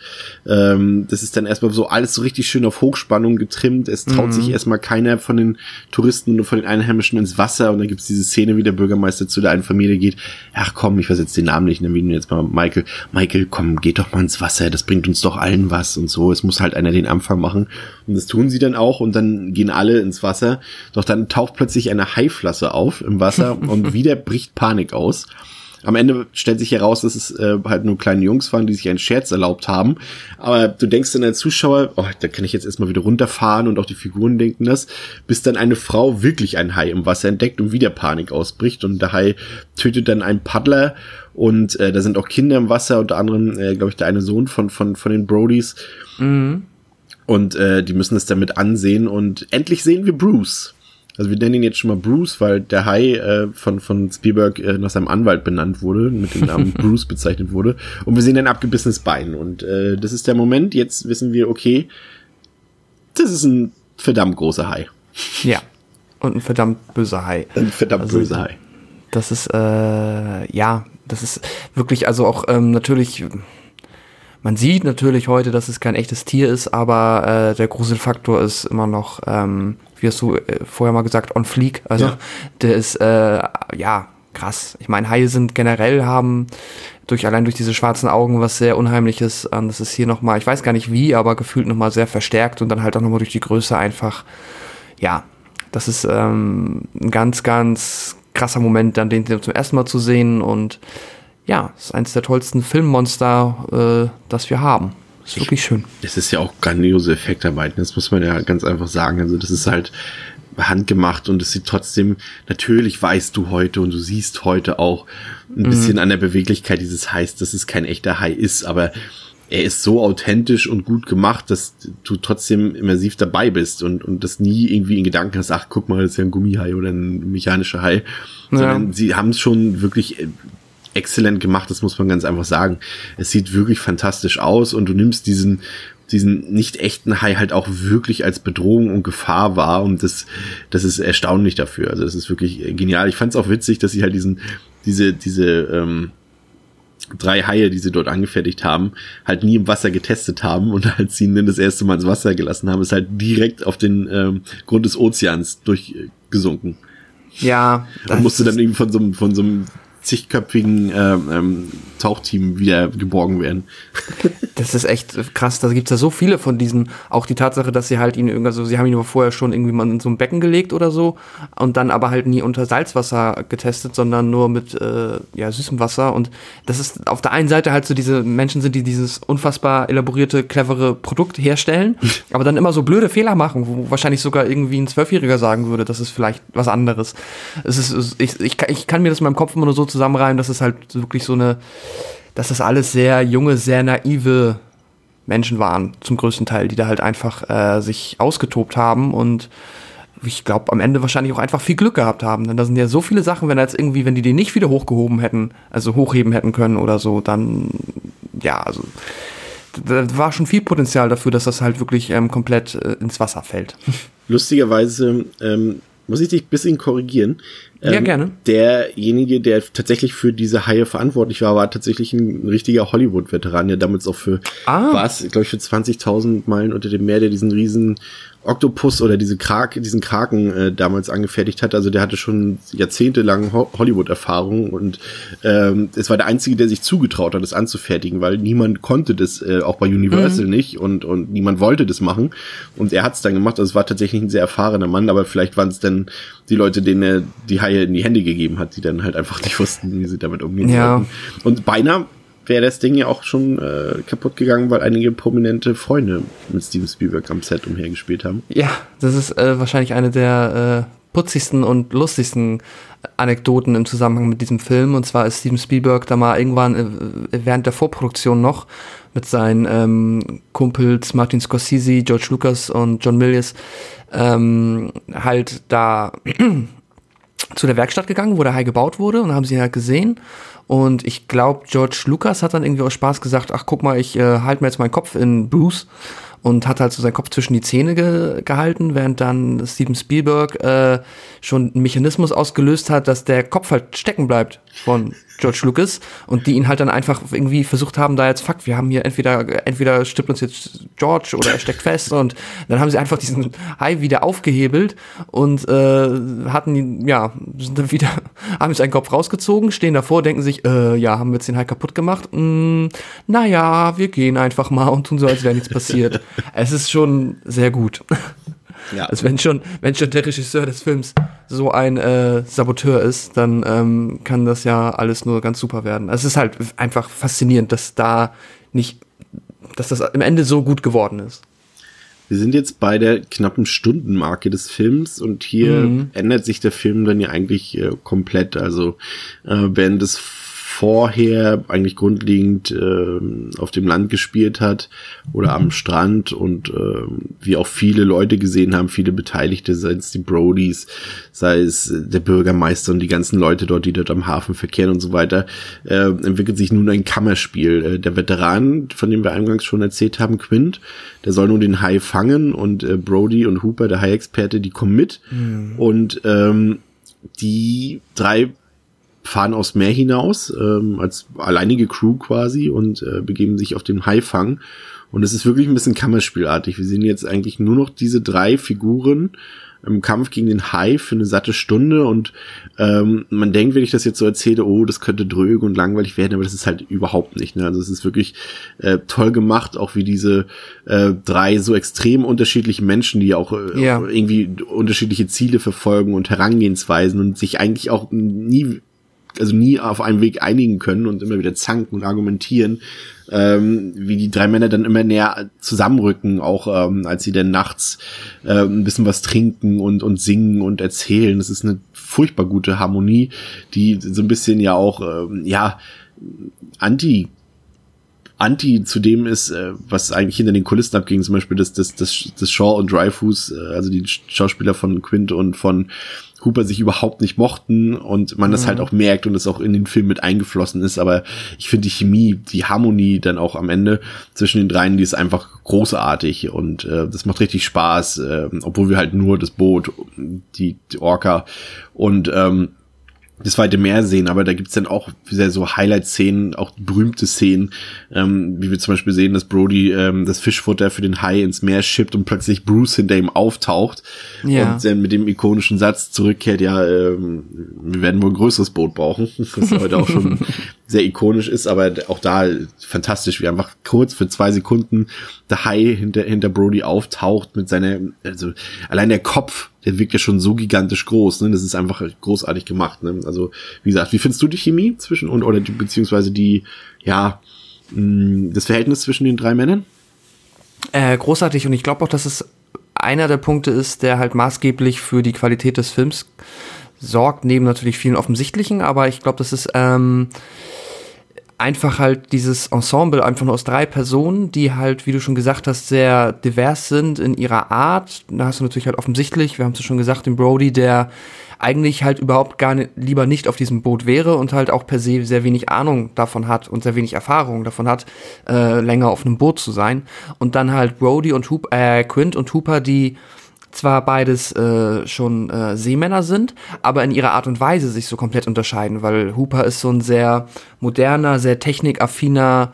ähm, das ist dann erstmal so alles so richtig schön auf Hochspannung getrimmt. Es traut sich erstmal keiner von den Touristen oder von den Einheimischen ins Wasser und dann gibt's diese Szene, wie der Bürgermeister zu der einen Familie geht. Ach komm, ich weiß jetzt den Namen nicht, nennen wir ihn jetzt mal Michael. Michael, komm, geht doch mal ins Wasser, das bringt uns doch allen was und so. Es muss halt einer den Anfang machen. Und das tun sie dann auch und dann gehen alle ins Wasser. Doch dann taucht plötzlich eine Haiflasse auf im Wasser <laughs> und wieder bricht Panik aus. Am Ende stellt sich heraus, dass es äh, halt nur kleine Jungs waren, die sich einen Scherz erlaubt haben. Aber du denkst dann als Zuschauer, oh, da kann ich jetzt erstmal wieder runterfahren und auch die Figuren denken das, bis dann eine Frau wirklich ein Hai im Wasser entdeckt und wieder Panik ausbricht und der Hai tötet dann einen Paddler und äh, da sind auch Kinder im Wasser, unter anderem, äh, glaube ich, der eine Sohn von, von, von den Brodies. Und äh, die müssen es damit ansehen und endlich sehen wir Bruce. Also wir nennen ihn jetzt schon mal Bruce, weil der Hai äh, von, von Spielberg äh, nach seinem Anwalt benannt wurde, mit dem Namen <laughs> Bruce bezeichnet wurde. Und wir sehen ein abgebissenes Bein. Und äh, das ist der Moment, jetzt wissen wir, okay, das ist ein verdammt großer Hai. Ja. Und ein verdammt böser Hai. Ein verdammt Also- böser Hai. Das ist, äh, ja, das ist wirklich, also auch ähm, natürlich, man sieht natürlich heute, dass es kein echtes Tier ist, aber äh, der Gruselfaktor ist immer noch, ähm, wie hast du äh, vorher mal gesagt, on fleek. Also Ja. der ist, äh, ja, krass. Ich meine, Haie sind generell haben durch allein durch diese schwarzen Augen was sehr Unheimliches. Ähm, das ist hier nochmal, ich weiß gar nicht wie, aber gefühlt nochmal sehr verstärkt und dann halt auch nochmal durch die Größe einfach, ja, das ist ähm, ein ganz, ganz krasser Moment, dann den zum ersten Mal zu sehen und ja, es ist eines der tollsten Filmmonster, äh, das wir haben. Ist wirklich schön. Es ist ja auch grandiose Effektarbeit, das muss man ja ganz einfach sagen. Also das ist halt handgemacht und es sieht trotzdem, natürlich weißt du heute und du siehst heute auch ein bisschen an der Beweglichkeit dieses Hais, dass es kein echter Hai ist, aber er ist so authentisch und gut gemacht, dass du trotzdem immersiv dabei bist und, und das nie irgendwie in Gedanken hast, ach guck mal, das ist ja ein Gummihai oder ein mechanischer Hai, sondern sie haben es schon wirklich exzellent gemacht, das muss man ganz einfach sagen. Es sieht wirklich fantastisch aus und du nimmst diesen diesen nicht echten Hai halt auch wirklich als Bedrohung und Gefahr wahr und das das ist erstaunlich dafür. Also das ist wirklich genial. Ich fand es auch witzig, dass sie halt diesen diese diese ähm, drei Haie, die sie dort angefertigt haben, halt nie im Wasser getestet haben und <laughs> als sie ihn dann das erste Mal ins Wasser gelassen haben, ist halt direkt auf den ähm, Grund des Ozeans durchgesunken. Ja, Da musste dann irgendwie von so einem, von so einem zigköpfigen ähm, ähm, Tauchteam wieder geborgen werden. Das ist echt krass. Da gibt's ja so viele von diesen. Auch die Tatsache, dass sie halt ihn irgendwie, also sie haben ihn aber vorher schon irgendwie mal in so ein Becken gelegt oder so und dann aber halt nie unter Salzwasser getestet, sondern nur mit äh, ja, süßem Wasser. Und das ist auf der einen Seite halt so diese Menschen sind, die dieses unfassbar elaborierte, clevere Produkt herstellen, <laughs> aber dann immer so blöde Fehler machen, wo wahrscheinlich sogar irgendwie ein Zwölfjähriger sagen würde, das ist vielleicht was anderes. Es ist, es- ich, ich, kann- ich kann mir das in meinem Kopf immer nur so zusammenreimen, dass es halt wirklich so eine dass das alles sehr junge, sehr naive Menschen waren, zum größten Teil, die da halt einfach äh, sich ausgetobt haben und ich glaube, am Ende wahrscheinlich auch einfach viel Glück gehabt haben. Denn da sind ja so viele Sachen, wenn jetzt irgendwie, wenn die den nicht wieder hochgehoben hätten, also hochheben hätten können oder so, dann, ja, also, da war schon viel Potenzial dafür, dass das halt wirklich ähm, komplett äh, ins Wasser fällt. Lustigerweise ähm, muss ich dich ein bisschen korrigieren. Ähm, Ja, gerne. Derjenige, der tatsächlich für diese Haie verantwortlich war, war tatsächlich ein richtiger Hollywood-Veteran, der damals auch für, Ah. was, glaube ich, für 20.000 Meilen unter dem Meer, der diesen riesen Oktopus oder diese Krak, diesen Kraken äh, damals angefertigt hat. Also der hatte schon jahrzehntelang Ho Hollywood-Erfahrung und ähm, es war der Einzige, der sich zugetraut hat, das anzufertigen, weil niemand konnte das, äh, auch bei Universal nicht und, und niemand wollte das machen. Und er hat es dann gemacht. Also es war tatsächlich ein sehr erfahrener Mann, aber vielleicht waren es dann die Leute, denen er die Haie in die Hände gegeben hat, die dann halt einfach nicht wussten, wie sie damit umgehen Ja. sollten. Und beinahe wäre das Ding ja auch schon äh, kaputt gegangen, weil einige prominente Freunde mit Steven Spielberg am Set umhergespielt haben. Ja, das ist äh, wahrscheinlich eine der äh, putzigsten und lustigsten Anekdoten im Zusammenhang mit diesem Film. Und zwar ist Steven Spielberg da mal irgendwann äh, während der Vorproduktion noch mit seinen ähm, Kumpels Martin Scorsese, George Lucas und John Milius ähm, halt da <clears throat> zu der Werkstatt gegangen, wo der Hai gebaut wurde und haben sie halt gesehen. Und ich glaube, George Lucas hat dann irgendwie aus Spaß gesagt, ach guck mal, ich äh, halte mir jetzt meinen Kopf in Bruce. Und hat halt so seinen Kopf zwischen die Zähne ge gehalten, während dann Steven Spielberg äh, schon einen Mechanismus ausgelöst hat, dass der Kopf halt stecken bleibt von George Lucas und die ihn halt dann einfach irgendwie versucht haben, da jetzt, fuck, wir haben hier entweder, entweder stirbt uns jetzt George oder er steckt fest und dann haben sie einfach diesen Hai wieder aufgehebelt und äh, hatten ihn, ja, sind dann wieder, <laughs> haben seinen Kopf rausgezogen, stehen davor, denken sich, äh, ja, haben wir jetzt den Hai kaputt gemacht? Mm, naja, wir gehen einfach mal und tun so, als wäre nichts passiert. <laughs> es ist schon sehr gut. Ja. Also wenn schon, wenn schon der Regisseur des Films so ein äh, Saboteur ist, dann ähm, kann das ja alles nur ganz super werden. Also es ist halt einfach faszinierend, dass da nicht, dass das am Ende so gut geworden ist. Wir sind jetzt bei der knappen Stundenmarke des Films und hier ändert sich der Film dann ja eigentlich äh, komplett. Also äh, während es vorher eigentlich grundlegend äh, auf dem Land gespielt hat oder am Strand und äh, wir auch viele Leute gesehen haben, viele Beteiligte, sei es die Brodies, sei es der Bürgermeister und die ganzen Leute dort, die dort am Hafen verkehren und so weiter, äh, entwickelt sich nun ein Kammerspiel. Äh, der Veteran, von dem wir eingangs schon erzählt haben, Quint, der soll nun den Hai fangen und äh, Brody und Hooper, der Hai-Experte, die kommen mit und ähm, die drei fahren aufs Meer hinaus, ähm, als alleinige Crew quasi und äh, begeben sich auf den Haifang. Und es ist wirklich ein bisschen Kammerspielartig. Wir sehen jetzt eigentlich nur noch diese drei Figuren im Kampf gegen den Hai für eine satte Stunde und ähm, man denkt, wenn ich das jetzt so erzähle, oh, das könnte dröge und langweilig werden, aber das ist halt überhaupt nicht. Ne? Also es ist wirklich äh, toll gemacht, auch wie diese äh, drei so extrem unterschiedlichen Menschen, die auch äh, Ja. irgendwie unterschiedliche Ziele verfolgen und Herangehensweisen und sich eigentlich auch nie also nie auf einen Weg einigen können und immer wieder zanken und argumentieren, ähm, wie die drei Männer dann immer näher zusammenrücken, auch ähm, als sie dann nachts äh, ein bisschen was trinken und, und singen und erzählen. Das ist eine furchtbar gute Harmonie, die so ein bisschen ja auch, ähm, ja, anti Anti zu dem ist, äh, was eigentlich hinter den Kulissen abging, zum Beispiel das, das, das, das Shaw und Dreyfus, äh, also die Schauspieler von Quint und von Hooper sich überhaupt nicht mochten und man das halt auch merkt und es auch in den Film mit eingeflossen ist. Aber ich finde die Chemie, die Harmonie dann auch am Ende zwischen den dreien, die ist einfach großartig und äh, das macht richtig Spaß, äh, obwohl wir halt nur das Boot, die, die Orca und ähm, das weite Meer sehen, aber da gibt's dann auch wieder so Highlight-Szenen, auch berühmte Szenen, ähm, wie wir zum Beispiel sehen, dass Brody ähm, das Fischfutter für den Hai ins Meer schippt und plötzlich Bruce hinter ihm auftaucht Ja. und dann mit dem ikonischen Satz zurückkehrt, ja, ähm, wir werden wohl ein größeres Boot brauchen, <laughs> was heute auch schon sehr ikonisch ist, aber auch da fantastisch, wie einfach kurz für zwei Sekunden der Hai hinter, hinter Brody auftaucht mit seiner, also allein der Kopf, der wirkt ja schon so gigantisch groß, ne? Das ist einfach großartig gemacht, ne? Also, wie gesagt, wie findest du die Chemie zwischen und oder die, beziehungsweise die, ja, mh, das Verhältnis zwischen den drei Männern? Äh, großartig und ich glaube auch, dass es einer der Punkte ist, der halt maßgeblich für die Qualität des Films sorgt, neben natürlich vielen offensichtlichen, aber ich glaube, das ist ähm, einfach halt dieses Ensemble einfach nur aus drei Personen, die halt, wie du schon gesagt hast, sehr divers sind in ihrer Art. Da hast du natürlich halt offensichtlich, wir haben es ja schon gesagt, den Brody, der eigentlich halt überhaupt gar nicht, lieber nicht auf diesem Boot wäre und halt auch per se sehr wenig Ahnung davon hat und sehr wenig Erfahrung davon hat, äh, länger auf einem Boot zu sein. Und dann halt Brody und Hoop, äh, Quint und Hooper, die zwar beides äh, schon äh, Seemänner sind, aber in ihrer Art und Weise sich so komplett unterscheiden, weil Hooper ist so ein sehr moderner, sehr technikaffiner,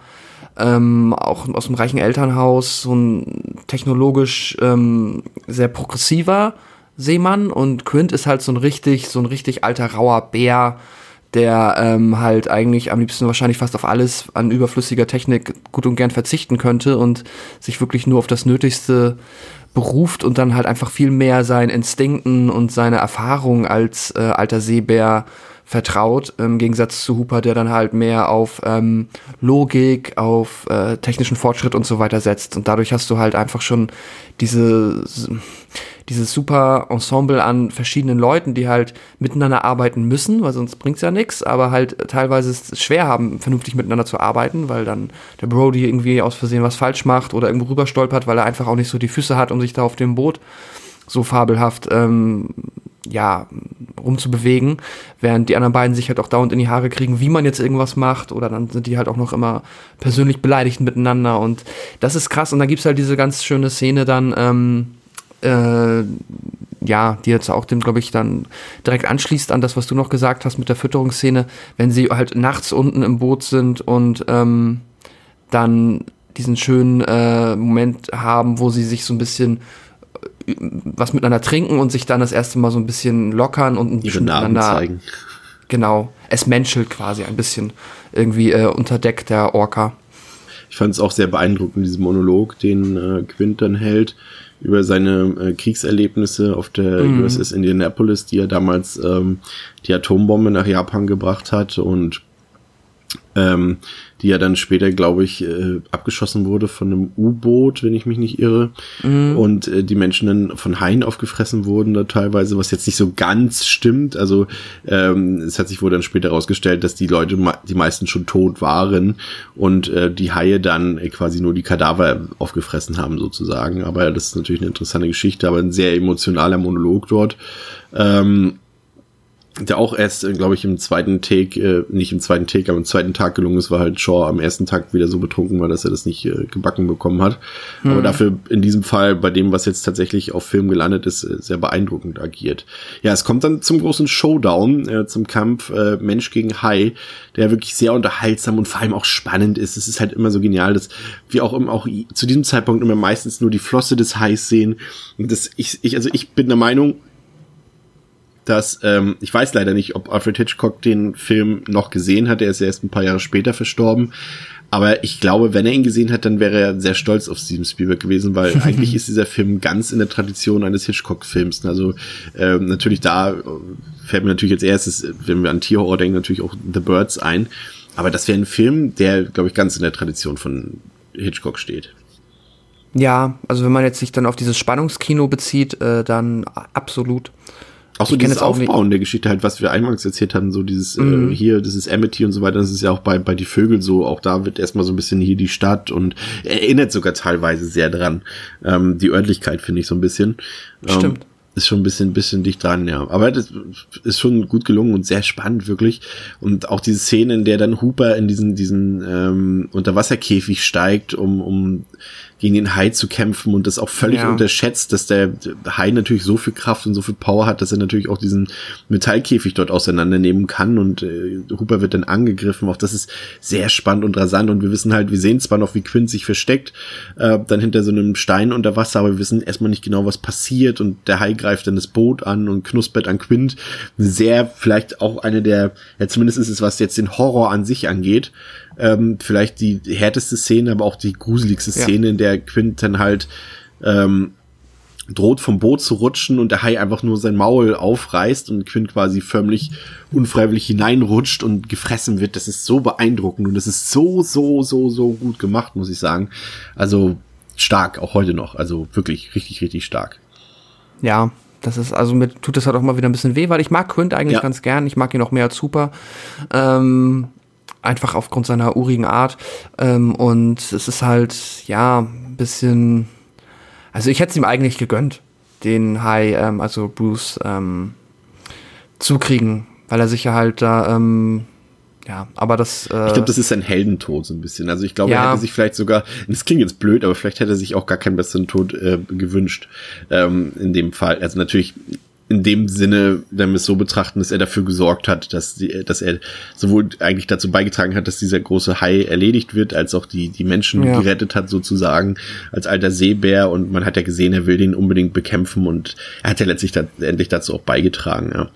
ähm, auch aus dem reichen Elternhaus, so ein technologisch ähm, sehr progressiver Seemann. Und Quint ist halt so ein richtig, so ein richtig alter rauer Bär, der ähm, halt eigentlich am liebsten wahrscheinlich fast auf alles an überflüssiger Technik gut und gern verzichten könnte und sich wirklich nur auf das Nötigste beruft und dann halt einfach viel mehr seinen Instinkten und seine Erfahrung als äh, alter Seebär vertraut, im Gegensatz zu Hooper, der dann halt mehr auf ähm, Logik, auf äh, technischen Fortschritt und so weiter setzt. Und dadurch hast du halt einfach schon diese, dieses super Ensemble an verschiedenen Leuten, die halt miteinander arbeiten müssen, weil sonst bringt's ja nichts, aber halt teilweise es schwer haben, vernünftig miteinander zu arbeiten, weil dann der Brody irgendwie aus Versehen was falsch macht oder irgendwo rüber stolpert, weil er einfach auch nicht so die Füße hat, um sich da auf dem Boot so fabelhaft ähm, ja, rumzubewegen, während die anderen beiden sich halt auch dauernd in die Haare kriegen, wie man jetzt irgendwas macht, oder dann sind die halt auch noch immer persönlich beleidigt miteinander und das ist krass. Und dann gibt's halt diese ganz schöne Szene dann, ähm, äh, ja, die jetzt auch dem, glaube ich, dann direkt anschließt an das, was du noch gesagt hast mit der Fütterungsszene, wenn sie halt nachts unten im Boot sind und ähm, dann diesen schönen äh, Moment haben, wo sie sich so ein bisschen äh, was miteinander trinken und sich dann das erste Mal so ein bisschen lockern und ein bisschen miteinander zeigen. Genau. Es menschelt quasi ein bisschen irgendwie äh, unter Deck der Orca. Ich fand es auch sehr beeindruckend, diesen Monolog, den äh, Quint dann hält über seine äh, Kriegserlebnisse auf der USS Indianapolis, die er damals ähm, die Atombombe nach Japan gebracht hat und ähm, die ja dann später, glaube ich, äh, abgeschossen wurde von einem U-Boot, wenn ich mich nicht irre. Und äh, die Menschen dann von Haien aufgefressen wurden da teilweise, was jetzt nicht so ganz stimmt. Also ähm, es hat sich wohl dann später herausgestellt, dass die Leute, die meisten schon tot waren und äh, die Haie dann äh, quasi nur die Kadaver aufgefressen haben sozusagen. Aber das ist natürlich eine interessante Geschichte, aber ein sehr emotionaler Monolog dort. Ähm, der auch erst, äh, glaube ich, im zweiten Take, äh, nicht im zweiten Take, aber im zweiten Tag gelungen ist, war halt Shaw am ersten Tag wieder so betrunken war, dass er das nicht äh, gebacken bekommen hat. Mhm. Aber dafür in diesem Fall, bei dem, was jetzt tatsächlich auf Film gelandet ist, äh, sehr beeindruckend agiert. Ja, es kommt dann zum großen Showdown, äh, zum Kampf äh, Mensch gegen Hai, der wirklich sehr unterhaltsam und vor allem auch spannend ist. Es ist halt immer so genial, dass wir auch, im, auch zu diesem Zeitpunkt immer meistens nur die Flosse des Hais sehen. Und das, ich, ich, also ich bin der Meinung, dass ähm, ich weiß leider nicht, ob Alfred Hitchcock den Film noch gesehen hat. Er ist erst ein paar Jahre später verstorben. Aber ich glaube, wenn er ihn gesehen hat, dann wäre er sehr stolz auf Steven Spielberg gewesen, weil <laughs> eigentlich ist dieser Film ganz in der Tradition eines Hitchcock-Films. Also ähm, natürlich da fällt mir natürlich als erstes, wenn wir an Tierhorror denken, natürlich auch The Birds ein. Aber das wäre ein Film, der, glaube ich, ganz in der Tradition von Hitchcock steht. Ja, also wenn man jetzt sich dann auf dieses Spannungskino bezieht, äh, dann absolut. Auch so ich dieses Aufbauen der Geschichte halt, was wir eingangs erzählt haben, so dieses mhm. äh, hier, das ist Amity und so weiter, das ist ja auch bei, bei die Vögel so, auch da wird erstmal so ein bisschen hier die Stadt und erinnert sogar teilweise sehr dran. Ähm, die Örtlichkeit finde ich so ein bisschen. Ähm, Stimmt. Ist schon ein bisschen, bisschen dicht dran, ja. Aber das ist schon gut gelungen und sehr spannend, wirklich. Und auch diese Szene, in der dann Hooper in diesen, diesen ähm, Unterwasserkäfig steigt, um, um gegen den Hai zu kämpfen und das auch völlig ja. unterschätzt, dass der Hai natürlich so viel Kraft und so viel Power hat, dass er natürlich auch diesen Metallkäfig dort auseinandernehmen kann und äh, Hooper wird dann angegriffen. Auch das ist sehr spannend und rasant und wir wissen halt, wir sehen zwar noch, wie Quint sich versteckt, äh, dann hinter so einem Stein unter Wasser, aber wir wissen erstmal nicht genau, was passiert und der Hai greift dann das Boot an und knuspert an Quint. Sehr, vielleicht auch eine der, ja zumindest ist es, was jetzt den Horror an sich angeht, ähm, vielleicht die härteste Szene, aber auch die gruseligste Szene, ja. in der Quint dann halt ähm, droht vom Boot zu rutschen und der Hai einfach nur sein Maul aufreißt und Quint quasi förmlich unfreiwillig hineinrutscht und gefressen wird. Das ist so beeindruckend und das ist so, so, so, so gut gemacht, muss ich sagen. Also stark, auch heute noch. Also wirklich richtig, richtig stark. Ja, das ist, also mir tut das halt auch mal wieder ein bisschen weh, weil ich mag Quint eigentlich ja. ganz gern. Ich mag ihn auch mehr als Super. Ähm, einfach aufgrund seiner urigen Art. Ähm, und es ist halt, ja, ein bisschen. Also ich hätte es ihm eigentlich gegönnt, den High, ähm, also Bruce, ähm, zukriegen, weil er sich ja halt da, ähm, ja, aber das. Äh, ich glaube, das ist ein Heldentod so ein bisschen. Also ich glaube, ja. er hätte sich vielleicht sogar, das klingt jetzt blöd, aber vielleicht hätte er sich auch gar keinen besseren Tod äh, gewünscht ähm, in dem Fall. Also natürlich in dem Sinne, wenn wir es so betrachten, dass er dafür gesorgt hat, dass, die, dass er sowohl eigentlich dazu beigetragen hat, dass dieser große Hai erledigt wird, als auch die, die Menschen ja. gerettet hat, sozusagen, als alter Seebär. Und man hat ja gesehen, er will den unbedingt bekämpfen und er hat ja letztlich da, endlich dazu auch beigetragen. Ja.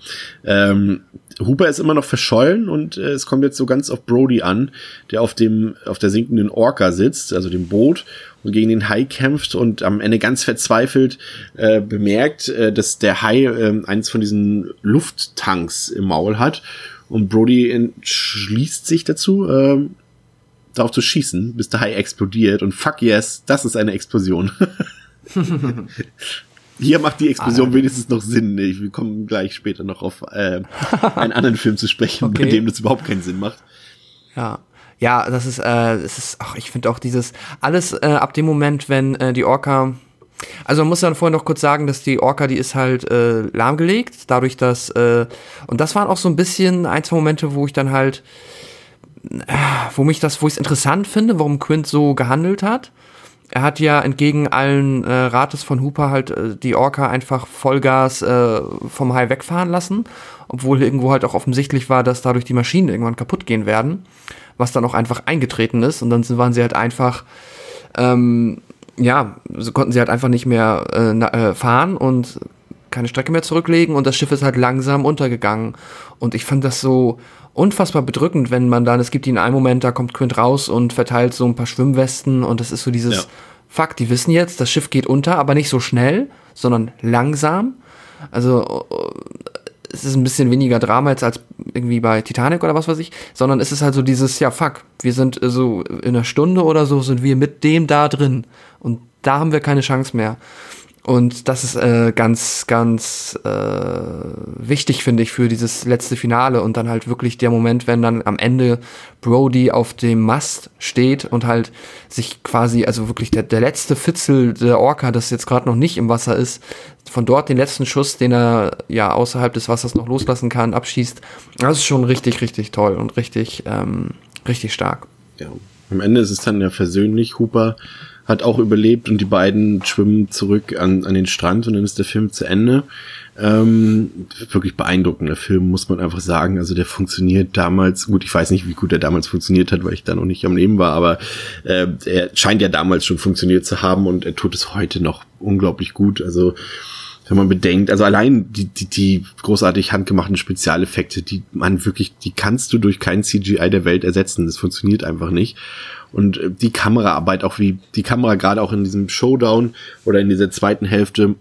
Ähm, Hooper ist immer noch verschollen und äh, es kommt jetzt so ganz auf Brody an, der auf dem, auf der sinkenden Orca sitzt, also dem Boot und gegen den Hai kämpft und am Ende ganz verzweifelt äh, bemerkt, äh, dass der Hai äh, eins von diesen Lufttanks im Maul hat und Brody entschließt sich dazu, äh, darauf zu schießen, bis der Hai explodiert und fuck yes, das ist eine Explosion. <laughs> <laughs> Hier macht die Explosion ah, wenigstens noch Sinn. Wir kommen gleich später noch auf äh, <laughs> einen anderen Film zu sprechen, okay. bei dem das überhaupt keinen Sinn macht. Ja. Ja, das ist, äh, es ist, ach, ich finde auch dieses, alles äh, ab dem Moment, wenn äh, die Orca, also man muss dann vorher noch kurz sagen, dass die Orca, die ist halt äh, lahmgelegt, dadurch, dass, äh, und das waren auch so ein bisschen ein, zwei Momente, wo ich dann halt, äh, wo mich das, wo ich es interessant finde, warum Quint so gehandelt hat. Er hat ja entgegen allen äh, Rates von Hooper halt äh, die Orca einfach Vollgas äh, vom Hai wegfahren lassen, obwohl irgendwo halt auch offensichtlich war, dass dadurch die Maschinen irgendwann kaputt gehen werden was dann auch einfach eingetreten ist. Und dann waren sie halt einfach, ähm, ja, so konnten sie halt einfach nicht mehr äh, äh, fahren und keine Strecke mehr zurücklegen und das Schiff ist halt langsam untergegangen. Und ich fand das so unfassbar bedrückend, wenn man dann, es gibt in einem Moment, da kommt Quint raus und verteilt so ein paar Schwimmwesten und das ist so dieses, ja. fuck, die wissen jetzt, das Schiff geht unter, aber nicht so schnell, sondern langsam. Also es ist ein bisschen weniger Drama jetzt als irgendwie bei Titanic oder was weiß ich, sondern es ist halt so dieses, ja fuck, wir sind so in einer Stunde oder so, sind wir mit dem da drin und da haben wir keine Chance mehr. Und das ist äh, ganz, ganz äh, wichtig, finde ich, für dieses letzte Finale und dann halt wirklich der Moment, wenn dann am Ende Brody auf dem Mast steht und halt sich quasi, also wirklich der, der letzte Fitzel der Orca, das jetzt gerade noch nicht im Wasser ist, von dort den letzten Schuss, den er ja außerhalb des Wassers noch loslassen kann, abschießt. Das ist schon richtig, richtig toll und richtig, ähm, richtig stark. Ja. Am Ende ist es dann ja versöhnlich. Hooper hat auch überlebt und die beiden schwimmen zurück an, an den Strand und dann ist der Film zu Ende. Ähm, wirklich beeindruckender Film, muss man einfach sagen. Also der funktioniert damals, gut, ich weiß nicht, wie gut er damals funktioniert hat, weil ich da noch nicht am Leben war, aber äh, er scheint ja damals schon funktioniert zu haben und er tut es heute noch unglaublich gut. Also wenn man bedenkt, also allein die, die, die großartig handgemachten Spezialeffekte, die man wirklich, die kannst du durch kein CGI der Welt ersetzen. Das funktioniert einfach nicht. Und äh, die Kameraarbeit, auch wie die Kamera gerade auch in diesem Showdown oder in dieser zweiten Hälfte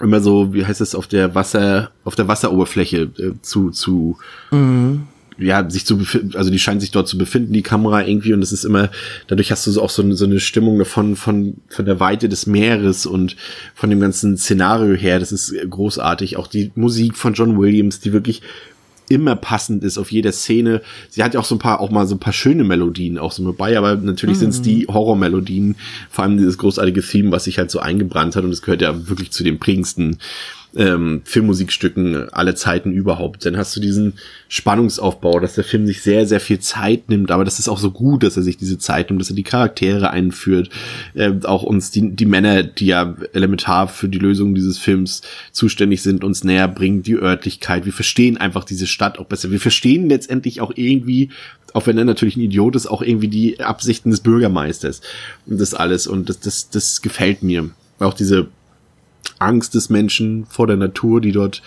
immer so, wie heißt es, auf der Wasser, auf der Wasseroberfläche äh, zu, zu, mhm. Ja, sich zu befinden, also die scheint sich dort zu befinden, die Kamera irgendwie, und es ist immer, dadurch hast du so auch so eine, so eine Stimmung davon, von, von der Weite des Meeres und von dem ganzen Szenario her, das ist großartig. Auch die Musik von John Williams, die wirklich immer passend ist auf jeder Szene. Sie hat ja auch so ein paar, auch mal so ein paar schöne Melodien auch so mit bei, aber natürlich mhm. sind es die Horrormelodien, vor allem dieses großartige Theme, was sich halt so eingebrannt hat und es gehört ja wirklich zu den prägendsten ähm, Filmmusikstücken aller Zeiten überhaupt. Dann hast du diesen Spannungsaufbau, dass der Film sich sehr, sehr viel Zeit nimmt, aber das ist auch so gut, dass er sich diese Zeit nimmt, dass er die Charaktere einführt, äh, auch uns die, die Männer, die ja elementar für die Lösung dieses Films zuständig sind, uns näher bringen, die Örtlichkeit. Wir verstehen einfach diese Stadt auch besser. Wir verstehen letztendlich auch irgendwie, auch wenn er natürlich ein Idiot ist, auch irgendwie die Absichten des Bürgermeisters und das alles. Und das, das, das gefällt mir. Auch diese Angst des Menschen vor der Natur, die dort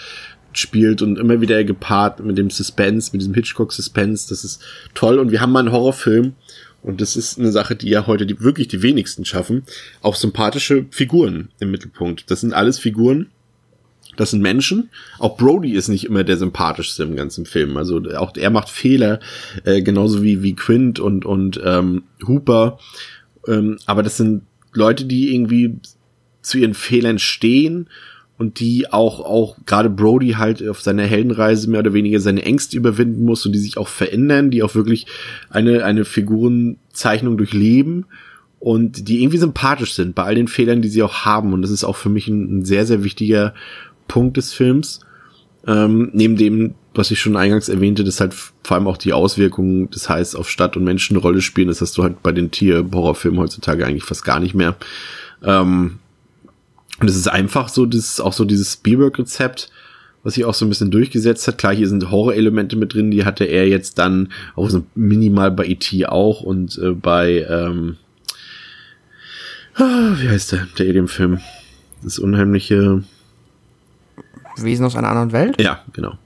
spielt und immer wieder gepaart mit dem Suspense, mit diesem Hitchcock-Suspense. Das ist toll. Und wir haben mal einen Horrorfilm. Und das ist eine Sache, die ja heute die, wirklich die wenigsten schaffen. Auch sympathische Figuren im Mittelpunkt. Das sind alles Figuren. Das sind Menschen. Auch Brody ist nicht immer der sympathischste im ganzen Film. Also auch er macht Fehler, äh, genauso wie, wie Quint und, und ähm, Hooper. Ähm, aber das sind Leute, die irgendwie zu ihren Fehlern stehen und die auch, auch gerade Brody halt auf seiner Heldenreise mehr oder weniger seine Ängste überwinden muss und die sich auch verändern, die auch wirklich eine, eine Figurenzeichnung durchleben und die irgendwie sympathisch sind bei all den Fehlern, die sie auch haben. Und das ist auch für mich ein, ein sehr, sehr wichtiger Punkt des Films. Ähm, neben dem, was ich schon eingangs erwähnte, dass halt vor allem auch die Auswirkungen, das heißt, auf Stadt und Menschen eine Rolle spielen, das hast du halt bei den Tier-Horrorfilmen heutzutage eigentlich fast gar nicht mehr. Ähm, und es ist einfach so, das ist auch so dieses Spielberg-Rezept, was sich auch so ein bisschen durchgesetzt hat. Klar, hier sind Horror-Elemente mit drin, die hatte er jetzt dann auch so minimal bei E.T. auch und äh, bei, ähm, ah, wie heißt der, der Alien-Film? Das unheimliche Wesen aus einer anderen Welt? Ja, genau.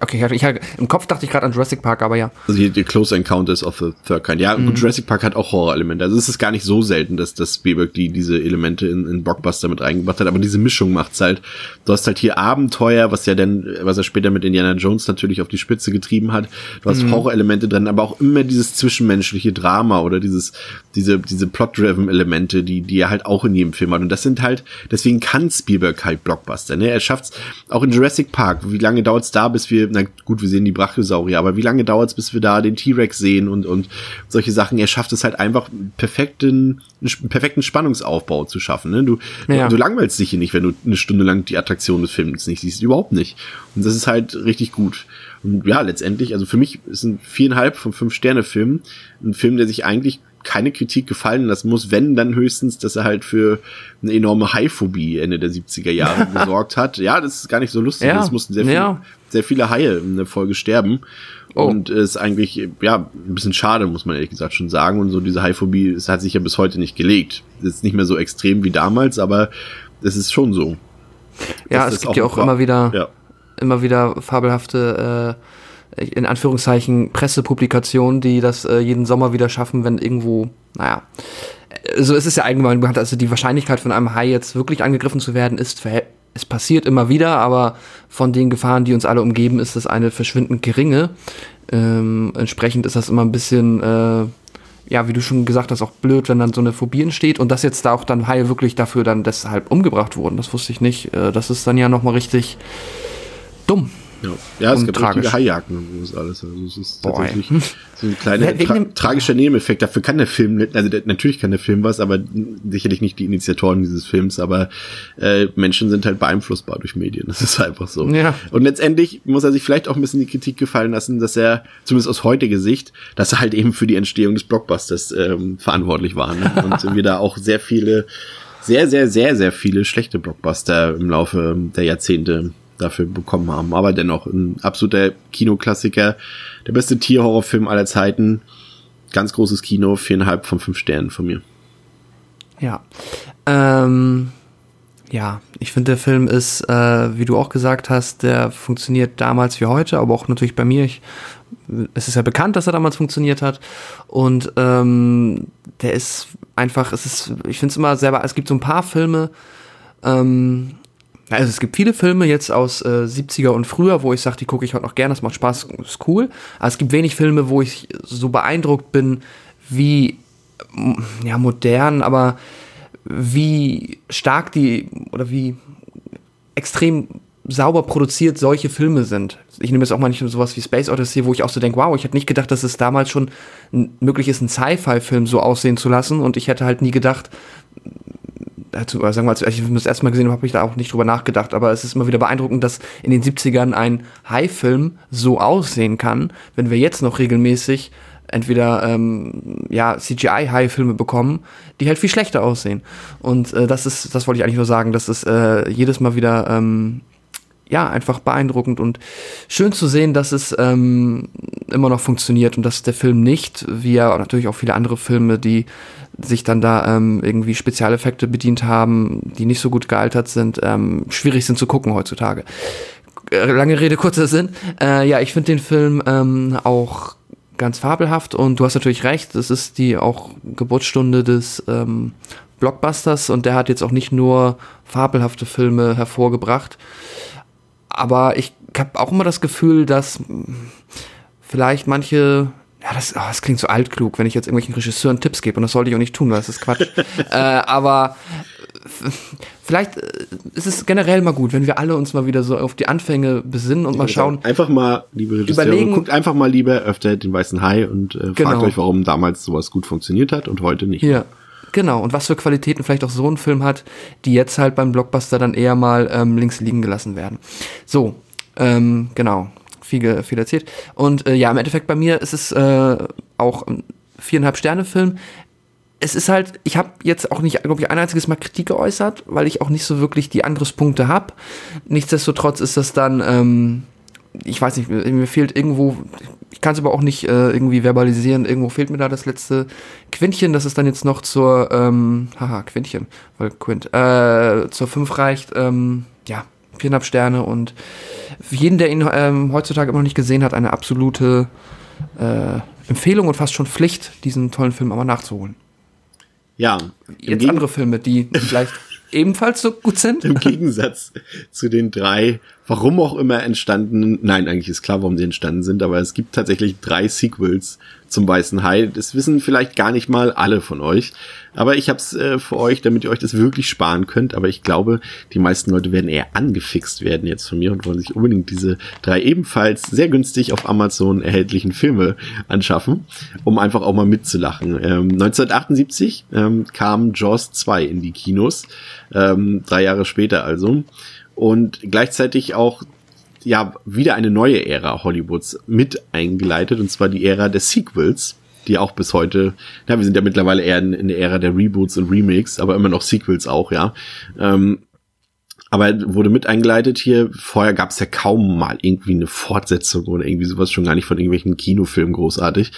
Okay, ich, ich, im Kopf dachte ich gerade an Jurassic Park, aber ja. Also die, die Close Encounters of the Third Kind. Ja, mhm. gut, Jurassic Park hat auch Horror-Elemente. Also es ist gar nicht so selten, dass das Spielberg die diese Elemente in, in Blockbuster mit reingebracht hat, aber diese Mischung macht's halt. Du hast halt hier Abenteuer, was ja dann, was er später mit Indiana Jones natürlich auf die Spitze getrieben hat. Du hast mhm. Horror-Elemente drin, aber auch immer dieses zwischenmenschliche Drama oder dieses, diese, diese Plot-Driven-Elemente, die, die er halt auch in jedem Film hat. Und das sind halt, deswegen kann Spielberg halt Blockbuster, ne? Er schafft's auch in Jurassic Park. Wie lange dauert's da, bis wir, na gut, wir sehen die Brachiosaurier, aber wie lange dauert es, bis wir da den T-Rex sehen und, und solche Sachen? Er schafft es halt einfach, perfekten, einen perfekten Spannungsaufbau zu schaffen. Ne? Du, ja. du, langweilst dich hier nicht, wenn du eine Stunde lang die Attraktion des Films nicht siehst. Überhaupt nicht. Und das ist halt richtig gut. Und ja, letztendlich, also für mich ist ein viereinhalb von fünf Sterne Film ein Film, der sich eigentlich keine Kritik gefallen lassen muss, wenn dann höchstens, dass er halt für eine enorme Haiphobie Ende der 70er Jahre <laughs> gesorgt hat. Ja, das ist gar nicht so lustig. Ja, es mussten sehr, viel, ja. Sehr viele Haie in der Folge sterben. Oh. Und ist eigentlich, ja, ein bisschen schade, muss man ehrlich gesagt schon sagen. Und so diese Haiphobie, es hat sich ja bis heute nicht gelegt. Ist nicht mehr so extrem wie damals, aber es ist schon so. Ja, es gibt ja auch immer wieder, ja. immer wieder fabelhafte äh, in Anführungszeichen Pressepublikationen, die das äh, jeden Sommer wieder schaffen, wenn irgendwo, naja, so ist es ja allgemein bekannt, also die Wahrscheinlichkeit von einem Hai jetzt wirklich angegriffen zu werden, ist es passiert immer wieder, aber von den Gefahren, die uns alle umgeben, ist das eine verschwindend geringe. Ähm, entsprechend ist das immer ein bisschen, äh, ja, wie du schon gesagt hast, auch blöd, wenn dann so eine Phobie entsteht und dass jetzt da auch dann Haie wirklich dafür dann deshalb umgebracht wurden. Das wusste ich nicht. Äh, das ist dann ja nochmal richtig dumm. Ja, ja es gibt tragisch. richtige Haijagden und alles. Also es ist Boah, ey. tatsächlich so ein kleiner tra tragischer Nebeneffekt. Dafür kann der Film, nicht- also der, natürlich kann der Film was, aber sicherlich nicht die Initiatoren dieses Films, aber äh, Menschen sind halt beeinflussbar durch Medien. Das ist einfach so. Ja. Und letztendlich muss er sich vielleicht auch ein bisschen die Kritik gefallen lassen, dass er, zumindest aus heutiger Sicht, dass er halt eben für die Entstehung des Blockbusters ähm, verantwortlich war. Ne? <laughs> Und wir da auch sehr viele, sehr, sehr, sehr, sehr viele schlechte Blockbuster im Laufe der Jahrzehnte dafür bekommen haben. Aber dennoch ein absoluter Kinoklassiker. Der beste Tierhorrorfilm aller Zeiten. Ganz großes Kino, viereinhalb von fünf Sternen von mir. Ja. Ähm, ja, ich finde, der Film ist, äh, wie du auch gesagt hast, der funktioniert damals wie heute, aber auch natürlich bei mir. Ich, es ist ja bekannt, dass er damals funktioniert hat. Und ähm, der ist einfach, es ist, ich finde es immer selber, es gibt so ein paar Filme, ähm, also es gibt viele Filme jetzt aus äh, 70er und früher, wo ich sage, die gucke ich heute noch gerne, das macht Spaß, ist cool. Aber es gibt wenig Filme, wo ich so beeindruckt bin, wie m- ja modern, aber wie stark die oder wie extrem sauber produziert solche Filme sind. Ich nehme jetzt auch mal nicht sowas wie Space Odyssey, wo ich auch so denke, wow, ich hätte nicht gedacht, dass es damals schon möglich ist, einen Sci-Fi-Film so aussehen zu lassen und ich hätte halt nie gedacht, dazu, oder sagen wir mal, als ich das erste Mal gesehen habe, habe ich da auch nicht drüber nachgedacht, aber es ist immer wieder beeindruckend, dass in den 70ern ein High-Film so aussehen kann, wenn wir jetzt noch regelmäßig entweder ähm, ja CGI-High-Filme bekommen, die halt viel schlechter aussehen. Und äh, das ist, das wollte ich eigentlich nur sagen, dass es äh, jedes Mal wieder ähm, ja, einfach beeindruckend und schön zu sehen, dass es ähm, immer noch funktioniert und dass der Film nicht, wie ja natürlich auch viele andere Filme, die sich dann da ähm, irgendwie Spezialeffekte bedient haben, die nicht so gut gealtert sind, ähm, schwierig sind zu gucken heutzutage. Äh, Lange Rede, kurzer Sinn. Äh, ja, ich finde den Film ähm, auch ganz fabelhaft und du hast natürlich recht, es ist die auch Geburtsstunde des ähm, Blockbusters und der hat jetzt auch nicht nur fabelhafte Filme hervorgebracht, aber ich habe auch immer das Gefühl, dass vielleicht manche, ja, das, oh, das klingt so altklug, wenn ich jetzt irgendwelchen Regisseuren Tipps gebe und das sollte ich auch nicht tun, weil das ist Quatsch. <laughs> äh, aber f- vielleicht äh, ist es generell mal gut, wenn wir alle uns mal wieder so auf die Anfänge besinnen und mal schauen. Einfach mal, liebe Regisseure, Überlegen- guckt einfach mal lieber öfter den Weißen Hai und äh, fragt Genau. euch, warum damals sowas gut funktioniert hat und heute nicht. Hier. Genau, und was für Qualitäten vielleicht auch so ein Film hat, die jetzt halt beim Blockbuster dann eher mal ähm, links liegen gelassen werden. So, ähm, genau, viel, viel erzählt. Und äh, ja, im Endeffekt bei mir ist es äh, auch ein viereinhalb Sterne Film. Es ist halt, ich habe jetzt auch nicht, glaube ich, ein einziges Mal Kritik geäußert, weil ich auch nicht so wirklich die Angriffspunkte habe. Nichtsdestotrotz ist das dann, ähm, ich weiß nicht, mir fehlt irgendwo, ich kann es aber auch nicht äh, irgendwie verbalisieren, irgendwo fehlt mir da das letzte Quintchen, das ist dann jetzt noch zur, ähm, haha, Quintchen, weil Quint, äh, zur 5 reicht, ähm, ja, viereinhalb Sterne und für jeden, der ihn ähm, heutzutage immer noch nicht gesehen hat, eine absolute äh, Empfehlung und fast schon Pflicht, diesen tollen Film aber nachzuholen. Ja, Jetzt Gegen andere Filme, die <laughs> vielleicht ebenfalls so gut sind. im Gegensatz zu den drei, warum auch immer entstandenen, nein, eigentlich ist klar, warum sie entstanden sind, aber es gibt tatsächlich drei Sequels zum Weißen Hai. Das wissen vielleicht gar nicht mal alle von euch, aber ich habe es äh, für euch, damit ihr euch das wirklich sparen könnt. Aber ich glaube, die meisten Leute werden eher angefixt werden jetzt von mir und wollen sich unbedingt diese drei ebenfalls sehr günstig auf Amazon erhältlichen Filme anschaffen, um einfach auch mal mitzulachen. Ähm, 1978 ähm, kam Jaws 2 in die Kinos, ähm, drei Jahre später also. Und gleichzeitig auch ja wieder eine neue Ära Hollywoods mit eingeleitet, und zwar die Ära der Sequels, die auch bis heute, ja, wir sind ja mittlerweile eher in, in der Ära der Reboots und Remakes, aber immer noch Sequels auch, ja. Ähm, aber wurde mit eingeleitet hier. Vorher gab es ja kaum mal irgendwie eine Fortsetzung oder irgendwie sowas, schon gar nicht von irgendwelchen Kinofilmen großartig.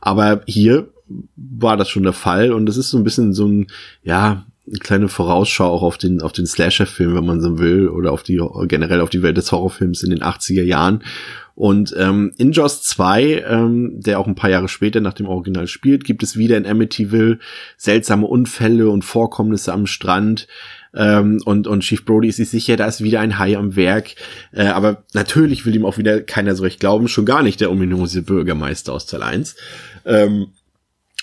Aber hier war das schon der Fall und das ist so ein bisschen so ein, ja, kleine Vorausschau auch auf den, auf den Slasher-Film, wenn man so will, oder auf die, generell auf die Welt des Horrorfilms in den 80er Jahren. Und ähm, in Jaws 2, ähm, der auch ein paar Jahre später nach dem Original spielt, gibt es wieder in Amityville seltsame Unfälle und Vorkommnisse am Strand. Ähm, und, und Chief Brody ist sich sicher, da ist wieder ein Hai am Werk. Äh, aber natürlich will ihm auch wieder keiner so recht glauben, schon gar nicht der ominöse Bürgermeister aus Teil 1. Ähm,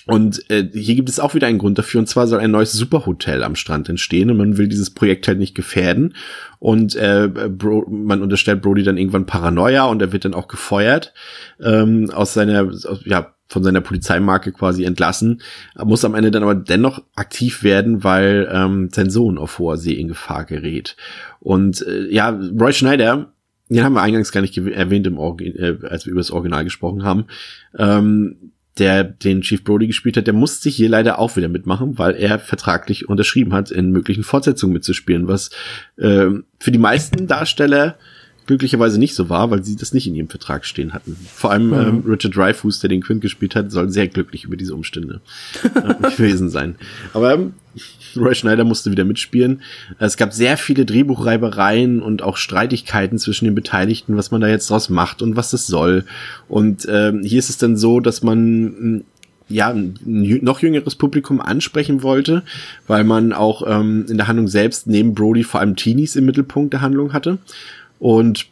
Und äh, hier gibt es auch wieder einen Grund dafür, und zwar soll ein neues Superhotel am Strand entstehen und man will dieses Projekt halt nicht gefährden. Und äh, Bro, man unterstellt Brody dann irgendwann Paranoia und er wird dann auch gefeuert ähm, aus seiner, aus, ja, von seiner Polizeimarke quasi entlassen, muss am Ende dann aber dennoch aktiv werden, weil ähm, sein Sohn auf hoher See in Gefahr gerät. Und äh, ja, Roy Schneider, den haben wir eingangs gar nicht erwähnt, im Orgi äh, als wir über das Original gesprochen haben. Ähm, der den Chief Brody gespielt hat, der musste hier leider auch wieder mitmachen, weil er vertraglich unterschrieben hat, in möglichen Fortsetzungen mitzuspielen, was äh, für die meisten Darsteller glücklicherweise nicht so war, weil sie das nicht in ihrem Vertrag stehen hatten. Vor allem mhm. ähm, Richard Dreyfuss, der den Quint gespielt hat, soll sehr glücklich über diese Umstände äh, <laughs> gewesen sein. Aber ähm, Roy Schneider musste wieder mitspielen. Es gab sehr viele Drehbuchreibereien und auch Streitigkeiten zwischen den Beteiligten, was man da jetzt draus macht und was das soll. Und ähm, hier ist es dann so, dass man ja, ein noch jüngeres Publikum ansprechen wollte, weil man auch ähm, in der Handlung selbst neben Brody vor allem Teenies im Mittelpunkt der Handlung hatte. Und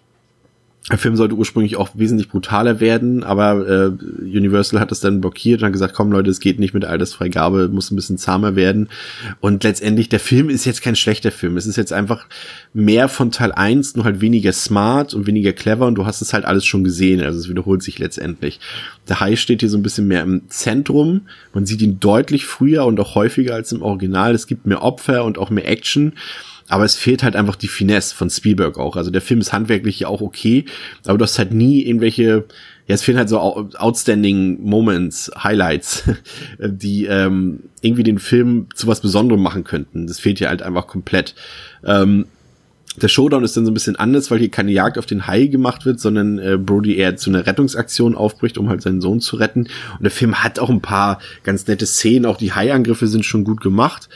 der Film sollte ursprünglich auch wesentlich brutaler werden, aber äh, Universal hat es dann blockiert und hat gesagt, komm Leute, es geht nicht mit Altersfreigabe, muss ein bisschen zahmer werden. Und letztendlich, der Film ist jetzt kein schlechter Film. Es ist jetzt einfach mehr von Teil 1, nur halt weniger smart und weniger clever und du hast es halt alles schon gesehen. Also es wiederholt sich letztendlich. Der Hai steht hier so ein bisschen mehr im Zentrum. Man sieht ihn deutlich früher und auch häufiger als im Original. Es gibt mehr Opfer und auch mehr Action aber es fehlt halt einfach die Finesse von Spielberg auch. Also der Film ist handwerklich ja auch okay, aber du hast halt nie irgendwelche, ja, es fehlen halt so outstanding Moments, Highlights, <laughs> die ähm, irgendwie den Film zu was Besonderem machen könnten. Das fehlt ja halt einfach komplett. Ähm, der Showdown ist dann so ein bisschen anders, weil hier keine Jagd auf den Hai gemacht wird, sondern äh, Brody eher zu einer Rettungsaktion aufbricht, um halt seinen Sohn zu retten. Und der Film hat auch ein paar ganz nette Szenen, auch die Hai-Angriffe sind schon gut gemacht.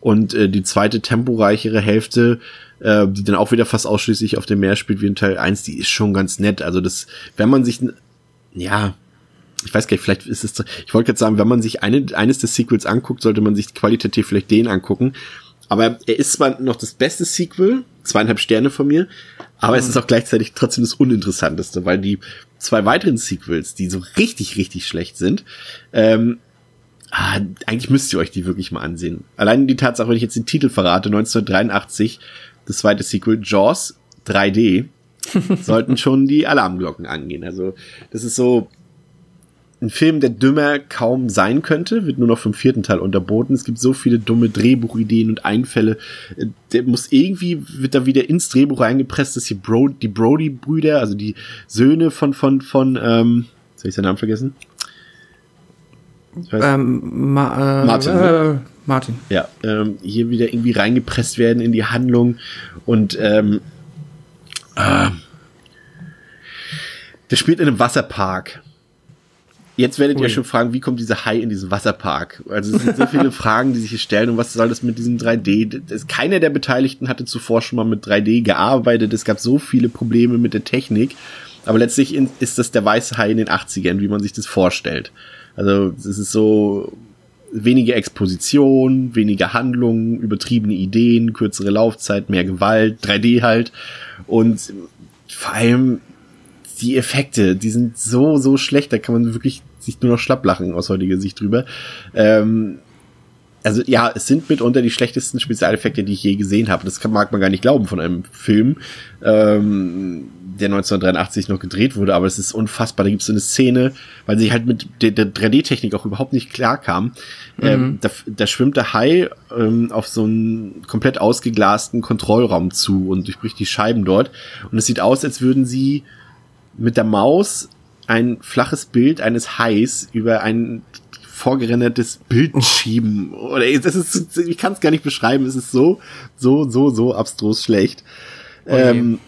Und äh, die zweite temporeichere Hälfte, äh, die dann auch wieder fast ausschließlich auf dem Meer spielt wie in Teil 1, die ist schon ganz nett. Also das, wenn man sich, ja, ich weiß gar nicht, vielleicht ist es, ich wollte jetzt sagen, wenn man sich eine, eines des Sequels anguckt, sollte man sich qualitativ vielleicht den angucken. Aber er ist zwar noch das beste Sequel, zweieinhalb Sterne von mir, aber mhm. es ist auch gleichzeitig trotzdem das Uninteressanteste, weil die zwei weiteren Sequels, die so richtig, richtig schlecht sind, ähm, Ah, eigentlich müsst ihr euch die wirklich mal ansehen. Allein die Tatsache, wenn ich jetzt den Titel verrate, 1983, das zweite Sequel, Jaws 3D, <laughs> sollten schon die Alarmglocken angehen. Also, das ist so ein Film, der dümmer kaum sein könnte, wird nur noch vom vierten Teil unterboten. Es gibt so viele dumme Drehbuchideen und Einfälle. Der muss irgendwie, wird da wieder ins Drehbuch reingepresst, dass hier Bro, die Brody-Brüder, also die Söhne von, von, von, ähm, soll ich seinen Namen vergessen? Ähm, Ma äh, Martin. Ne? Äh, Martin. Ja, ähm, hier wieder irgendwie reingepresst werden in die Handlung und ähm, äh, der spielt in einem Wasserpark. Jetzt werdet Ui. ihr schon fragen, wie kommt dieser Hai in diesen Wasserpark? Also es sind so viele <laughs> Fragen, die sich hier stellen und was soll das mit diesem 3D? Das, keiner der Beteiligten hatte zuvor schon mal mit 3D gearbeitet. Es gab so viele Probleme mit der Technik. Aber letztlich ist das der weiße Hai in den 80ern, wie man sich das vorstellt. Also es ist so weniger Exposition, weniger Handlung, übertriebene Ideen, kürzere Laufzeit, mehr Gewalt, 3D halt und vor allem die Effekte, die sind so, so schlecht, da kann man wirklich sich nur noch schlapp lachen aus heutiger Sicht drüber. Ähm, also ja, es sind mitunter die schlechtesten Spezialeffekte, die ich je gesehen habe. Das kann, mag man gar nicht glauben von einem Film, ähm, der 1983 noch gedreht wurde, aber es ist unfassbar. Da gibt es so eine Szene, weil sie halt mit der, der 3D-Technik auch überhaupt nicht klar kam. Mhm. Ähm, da, da schwimmt der Hai ähm, auf so einen komplett ausgeglasten Kontrollraum zu und durchbricht die Scheiben dort. Und es sieht aus, als würden sie mit der Maus ein flaches Bild eines Hais über ein vorgerendertes Bild schieben. Oder das ist, ich kann es gar nicht beschreiben. Es ist so, so, so, so abstrus schlecht. Okay. Ähm,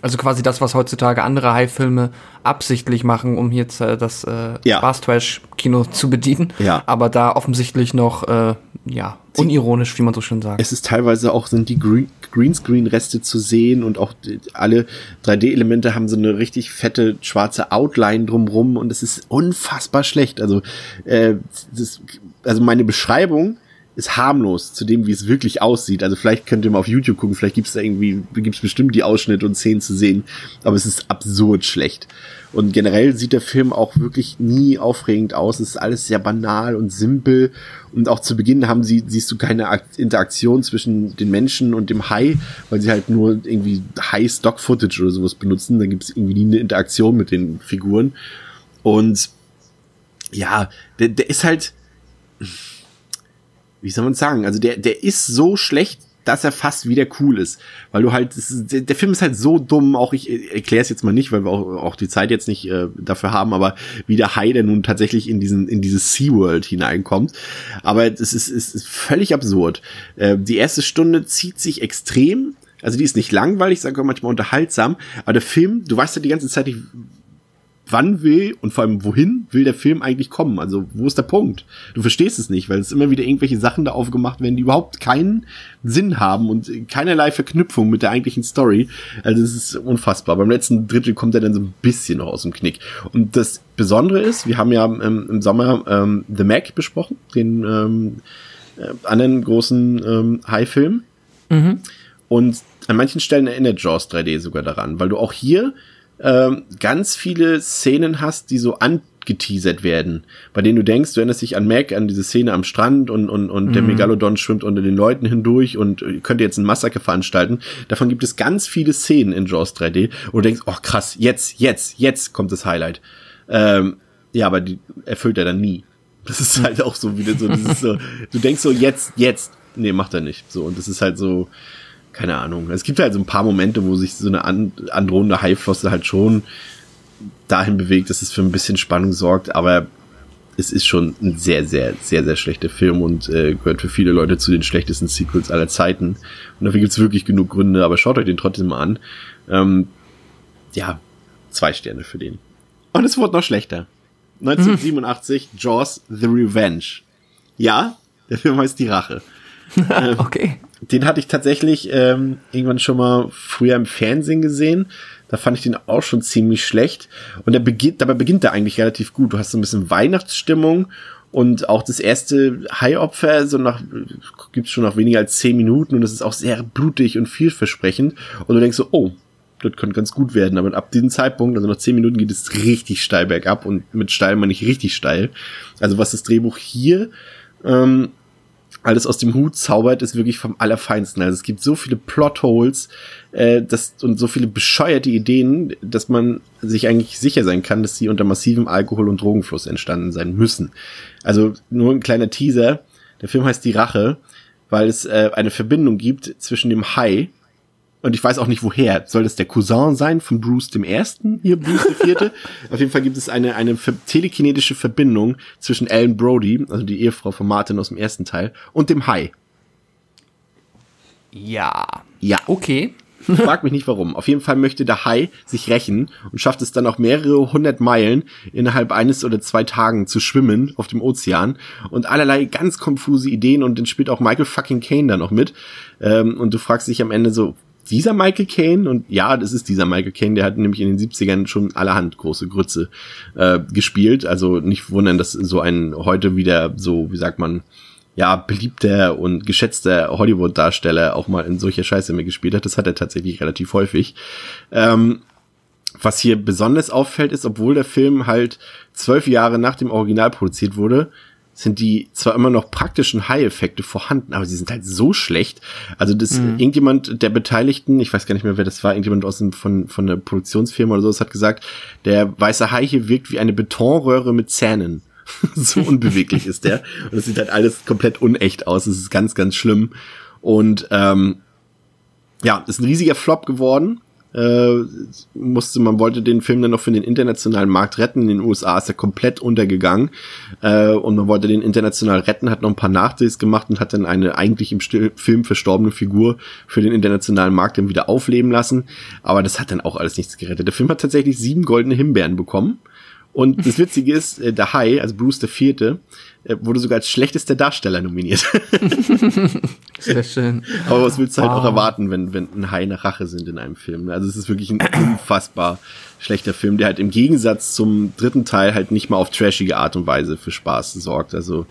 also quasi das, was heutzutage andere High-Filme absichtlich machen, um jetzt äh, das äh, ja. Spaß-Trash-Kino zu bedienen. Ja. Aber da offensichtlich noch, äh, ja, unironisch, wie man so schön sagt. Es ist teilweise auch, sind die Green Greenscreen-Reste zu sehen und auch alle 3D-Elemente haben so eine richtig fette schwarze Outline drumrum und es ist unfassbar schlecht. Also, äh, das, also meine Beschreibung ist harmlos zu dem, wie es wirklich aussieht. Also vielleicht könnt ihr mal auf YouTube gucken, vielleicht gibt's da irgendwie, gibt's bestimmt die Ausschnitte und Szenen zu sehen, aber es ist absurd schlecht. Und generell sieht der Film auch wirklich nie aufregend aus. Es ist alles sehr banal und simpel. Und auch zu Beginn haben sie, siehst du keine Interaktion zwischen den Menschen und dem Hai, weil sie halt nur irgendwie High-Stock-Footage oder sowas benutzen. Da gibt es irgendwie nie eine Interaktion mit den Figuren. Und ja, der, der ist halt, wie soll man sagen, also der, der ist so schlecht, dass er fast wieder cool ist. Weil du halt, ist, der Film ist halt so dumm, auch ich erkläre es jetzt mal nicht, weil wir auch, auch die Zeit jetzt nicht äh, dafür haben, aber wie der Hai, der nun tatsächlich in diesen, in dieses SeaWorld hineinkommt. Aber es ist, es ist völlig absurd. Äh, die erste Stunde zieht sich extrem. Also die ist nicht langweilig, sage ich manchmal unterhaltsam, aber der Film, du weißt ja die ganze Zeit nicht, wann will und vor allem wohin will der Film eigentlich kommen? Also wo ist der Punkt? Du verstehst es nicht, weil es immer wieder irgendwelche Sachen da aufgemacht werden, die überhaupt keinen Sinn haben und keinerlei Verknüpfung mit der eigentlichen Story. Also es ist unfassbar. Beim letzten Drittel kommt er dann so ein bisschen noch aus dem Knick. Und das Besondere ist, wir haben ja ähm, im Sommer ähm, The Mac besprochen, den ähm, äh, anderen großen ähm, High-Film. Mhm. Und an manchen Stellen erinnert Jaws 3D sogar daran, weil du auch hier ähm, ganz viele Szenen hast, die so angeteasert werden, bei denen du denkst, du erinnerst dich an Mac, an diese Szene am Strand und, und, und mhm. der Megalodon schwimmt unter den Leuten hindurch und äh, könnte jetzt ein Massaker veranstalten. Davon gibt es ganz viele Szenen in Jaws 3D, wo du denkst, oh krass, jetzt, jetzt, jetzt kommt das Highlight. Ähm, ja, aber die erfüllt er dann nie. Das ist halt auch so wieder so, so, du denkst so, jetzt, jetzt. Nee, macht er nicht. So, und das ist halt so, keine Ahnung. Es gibt halt so ein paar Momente, wo sich so eine androhende Haiflosse halt schon dahin bewegt, dass es für ein bisschen Spannung sorgt, aber es ist schon ein sehr, sehr, sehr, sehr schlechter Film und äh, gehört für viele Leute zu den schlechtesten Sequels aller Zeiten. Und dafür gibt's wirklich genug Gründe, aber schaut euch den trotzdem mal an. Ähm, ja, zwei Sterne für den. Und es wurde noch schlechter. <laughs> 1987, mhm. Jaws The Revenge. Ja, der Film heißt Die Rache. <laughs> okay den hatte ich tatsächlich ähm, irgendwann schon mal früher im Fernsehen gesehen. Da fand ich den auch schon ziemlich schlecht. Und der beginnt, dabei beginnt er eigentlich relativ gut. Du hast so ein bisschen Weihnachtsstimmung und auch das erste Haiopfer, so nach, gibt's schon nach weniger als zehn Minuten und das ist auch sehr blutig und vielversprechend. Und du denkst so, oh, das könnte ganz gut werden. Aber ab diesem Zeitpunkt, also nach zehn Minuten, geht es richtig steil bergab und mit steil meine ich richtig steil. Also was das Drehbuch hier ähm, alles aus dem Hut zaubert, ist wirklich vom Allerfeinsten. Also es gibt so viele Plotholes äh, das, und so viele bescheuerte Ideen, dass man sich eigentlich sicher sein kann, dass sie unter massivem Alkohol- und Drogenfluss entstanden sein müssen. Also nur ein kleiner Teaser. Der Film heißt Die Rache, weil es äh, eine Verbindung gibt zwischen dem Hai und ich weiß auch nicht woher. Soll das der Cousin sein von Bruce dem Ersten? Hier Bruce der Vierte? <laughs> Auf jeden Fall gibt es eine, eine telekinetische Verbindung zwischen Ellen Brody, also die Ehefrau von Martin aus dem ersten Teil, und dem Hai. Ja. Ja. Okay. Frag <laughs> mich nicht warum. Auf jeden Fall möchte der Hai sich rächen und schafft es dann auch mehrere hundert Meilen innerhalb eines oder zwei Tagen zu schwimmen auf dem Ozean und allerlei ganz konfuse Ideen und dann spielt auch Michael fucking Kane da noch mit. Ähm, und du fragst dich am Ende so, dieser Michael Caine und ja, das ist dieser Michael Caine, der hat nämlich in den 70ern schon allerhand große Grütze äh, gespielt. Also nicht wundern, dass so ein heute wieder so, wie sagt man, ja, beliebter und geschätzter Hollywood-Darsteller auch mal in solcher Scheiße mitgespielt hat. Das hat er tatsächlich relativ häufig. Ähm, was hier besonders auffällt, ist, obwohl der Film halt zwölf Jahre nach dem Original produziert wurde, sind die zwar immer noch praktischen High-Effekte vorhanden, aber sie sind halt so schlecht. Also das mhm. irgendjemand der Beteiligten, ich weiß gar nicht mehr, wer das war, irgendjemand aus dem, von, von der Produktionsfirma oder so, das hat gesagt, der weiße Hai hier wirkt wie eine Betonröhre mit Zähnen. <laughs> so unbeweglich ist der. Und es sieht halt alles komplett unecht aus. Es ist ganz, ganz schlimm. Und ähm, ja, ist ein riesiger Flop geworden äh, musste, man wollte den Film dann noch für den internationalen Markt retten. In den USA ist er komplett untergegangen äh, und man wollte den international retten, hat noch ein paar Nachdrehs gemacht und hat dann eine eigentlich im Film verstorbene Figur für den internationalen Markt dann wieder aufleben lassen. Aber das hat dann auch alles nichts gerettet. Der Film hat tatsächlich sieben goldene Himbeeren bekommen Und das Witzige ist, äh, der Hai, also Bruce der Vierte, äh, wurde sogar als schlechtester Darsteller nominiert. <laughs> Sehr schön. Aber was willst du halt Wow. auch erwarten, wenn, wenn ein Hai nach Rache sind in einem Film? Also es ist wirklich ein unfassbar schlechter Film, der halt im Gegensatz zum dritten Teil halt nicht mal auf trashige Art und Weise für Spaß sorgt. Also,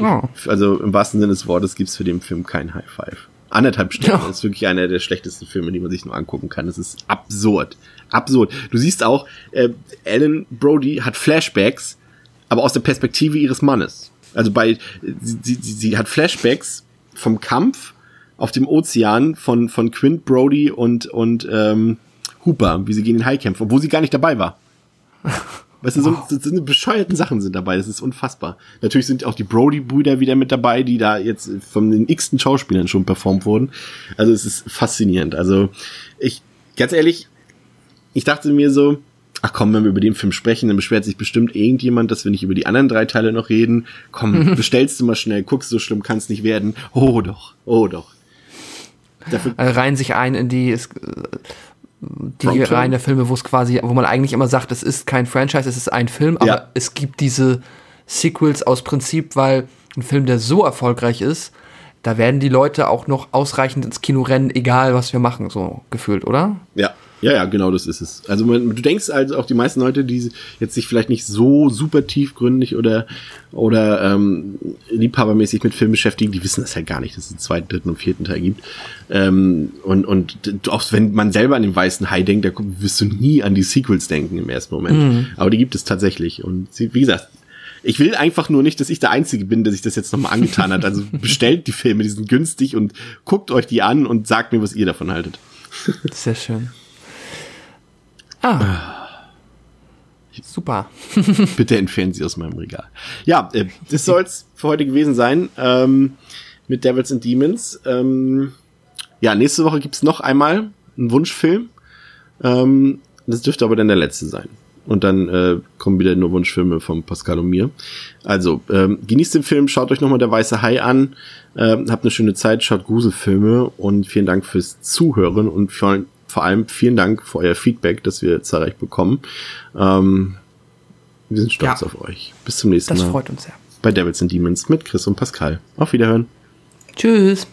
Oh. also im wahrsten Sinne des Wortes gibt's für den Film kein High Five. Anderthalb Sterne. Ja. Das ist wirklich einer der schlechtesten Filme, die man sich nur angucken kann. Das ist absurd. Absurd. Du siehst auch, äh, Ellen Brody hat Flashbacks, aber aus der Perspektive ihres Mannes. Also bei, sie, sie, sie hat Flashbacks vom Kampf auf dem Ozean von, von Quint Brody und, und ähm, Hooper, wie sie gegen den Hai kämpfen, obwohl sie gar nicht dabei war. <laughs> Weißt du, so, so, so bescheuerten Sachen sind dabei, das ist unfassbar. Natürlich sind auch die Brody-Brüder wieder mit dabei, die da jetzt von den x-ten Schauspielern schon performt wurden. Also es ist faszinierend. Also ich, ganz ehrlich, ich dachte mir so, ach komm, wenn wir über den Film sprechen, dann beschwert sich bestimmt irgendjemand, dass wir nicht über die anderen drei Teile noch reden. Komm, <laughs> bestellst du mal schnell, guckst, so schlimm kann es nicht werden. Oh doch, oh doch. Dafür, äh, reihen sich ein in die, äh, die. Reihen der Filme, wo es quasi, wo man eigentlich immer sagt, es ist kein Franchise, es ist ein Film, aber Ja. es gibt diese Sequels aus Prinzip, weil ein Film, der so erfolgreich ist, da werden die Leute auch noch ausreichend ins Kino rennen, egal was wir machen, so gefühlt, oder? Ja, ja, ja, genau das ist es. Also man, du denkst also auch die meisten Leute, die jetzt sich vielleicht nicht so super tiefgründig oder oder ähm, liebhabermäßig mit Film beschäftigen, die wissen das ja gar nicht, dass es einen zweiten, dritten und vierten Teil gibt. Ähm, und und auch wenn man selber an den weißen Hai denkt, da wirst du nie an die Sequels denken im ersten Moment. Aber die gibt es tatsächlich. Und sie, wie gesagt, ich will einfach nur nicht, dass ich der Einzige bin, der sich das jetzt nochmal angetan hat. Also <laughs> bestellt die Filme, die sind günstig und guckt euch die an und sagt mir, was ihr davon haltet. Sehr schön. Ah. Super. <laughs> Bitte entfernen Sie aus meinem Regal. Ja, äh, das soll's für heute gewesen sein ähm, mit Devils and Demons. Ähm, ja, nächste Woche gibt's noch einmal einen Wunschfilm. Ähm, das dürfte aber dann der letzte sein. Und dann äh, kommen wieder nur Wunschfilme von Pascal und mir. Also, ähm, genießt den Film, schaut euch nochmal Der Weiße Hai an, ähm, habt eine schöne Zeit, schaut Gruselfilme und vielen Dank fürs Zuhören und vor, vor allem vielen Dank für euer Feedback, das wir zahlreich bekommen. Ähm, wir sind stolz Ja. auf euch. Bis zum nächsten Das Mal freut uns sehr. bei Devils and Demons mit Chris und Pascal. Auf Wiederhören. Tschüss.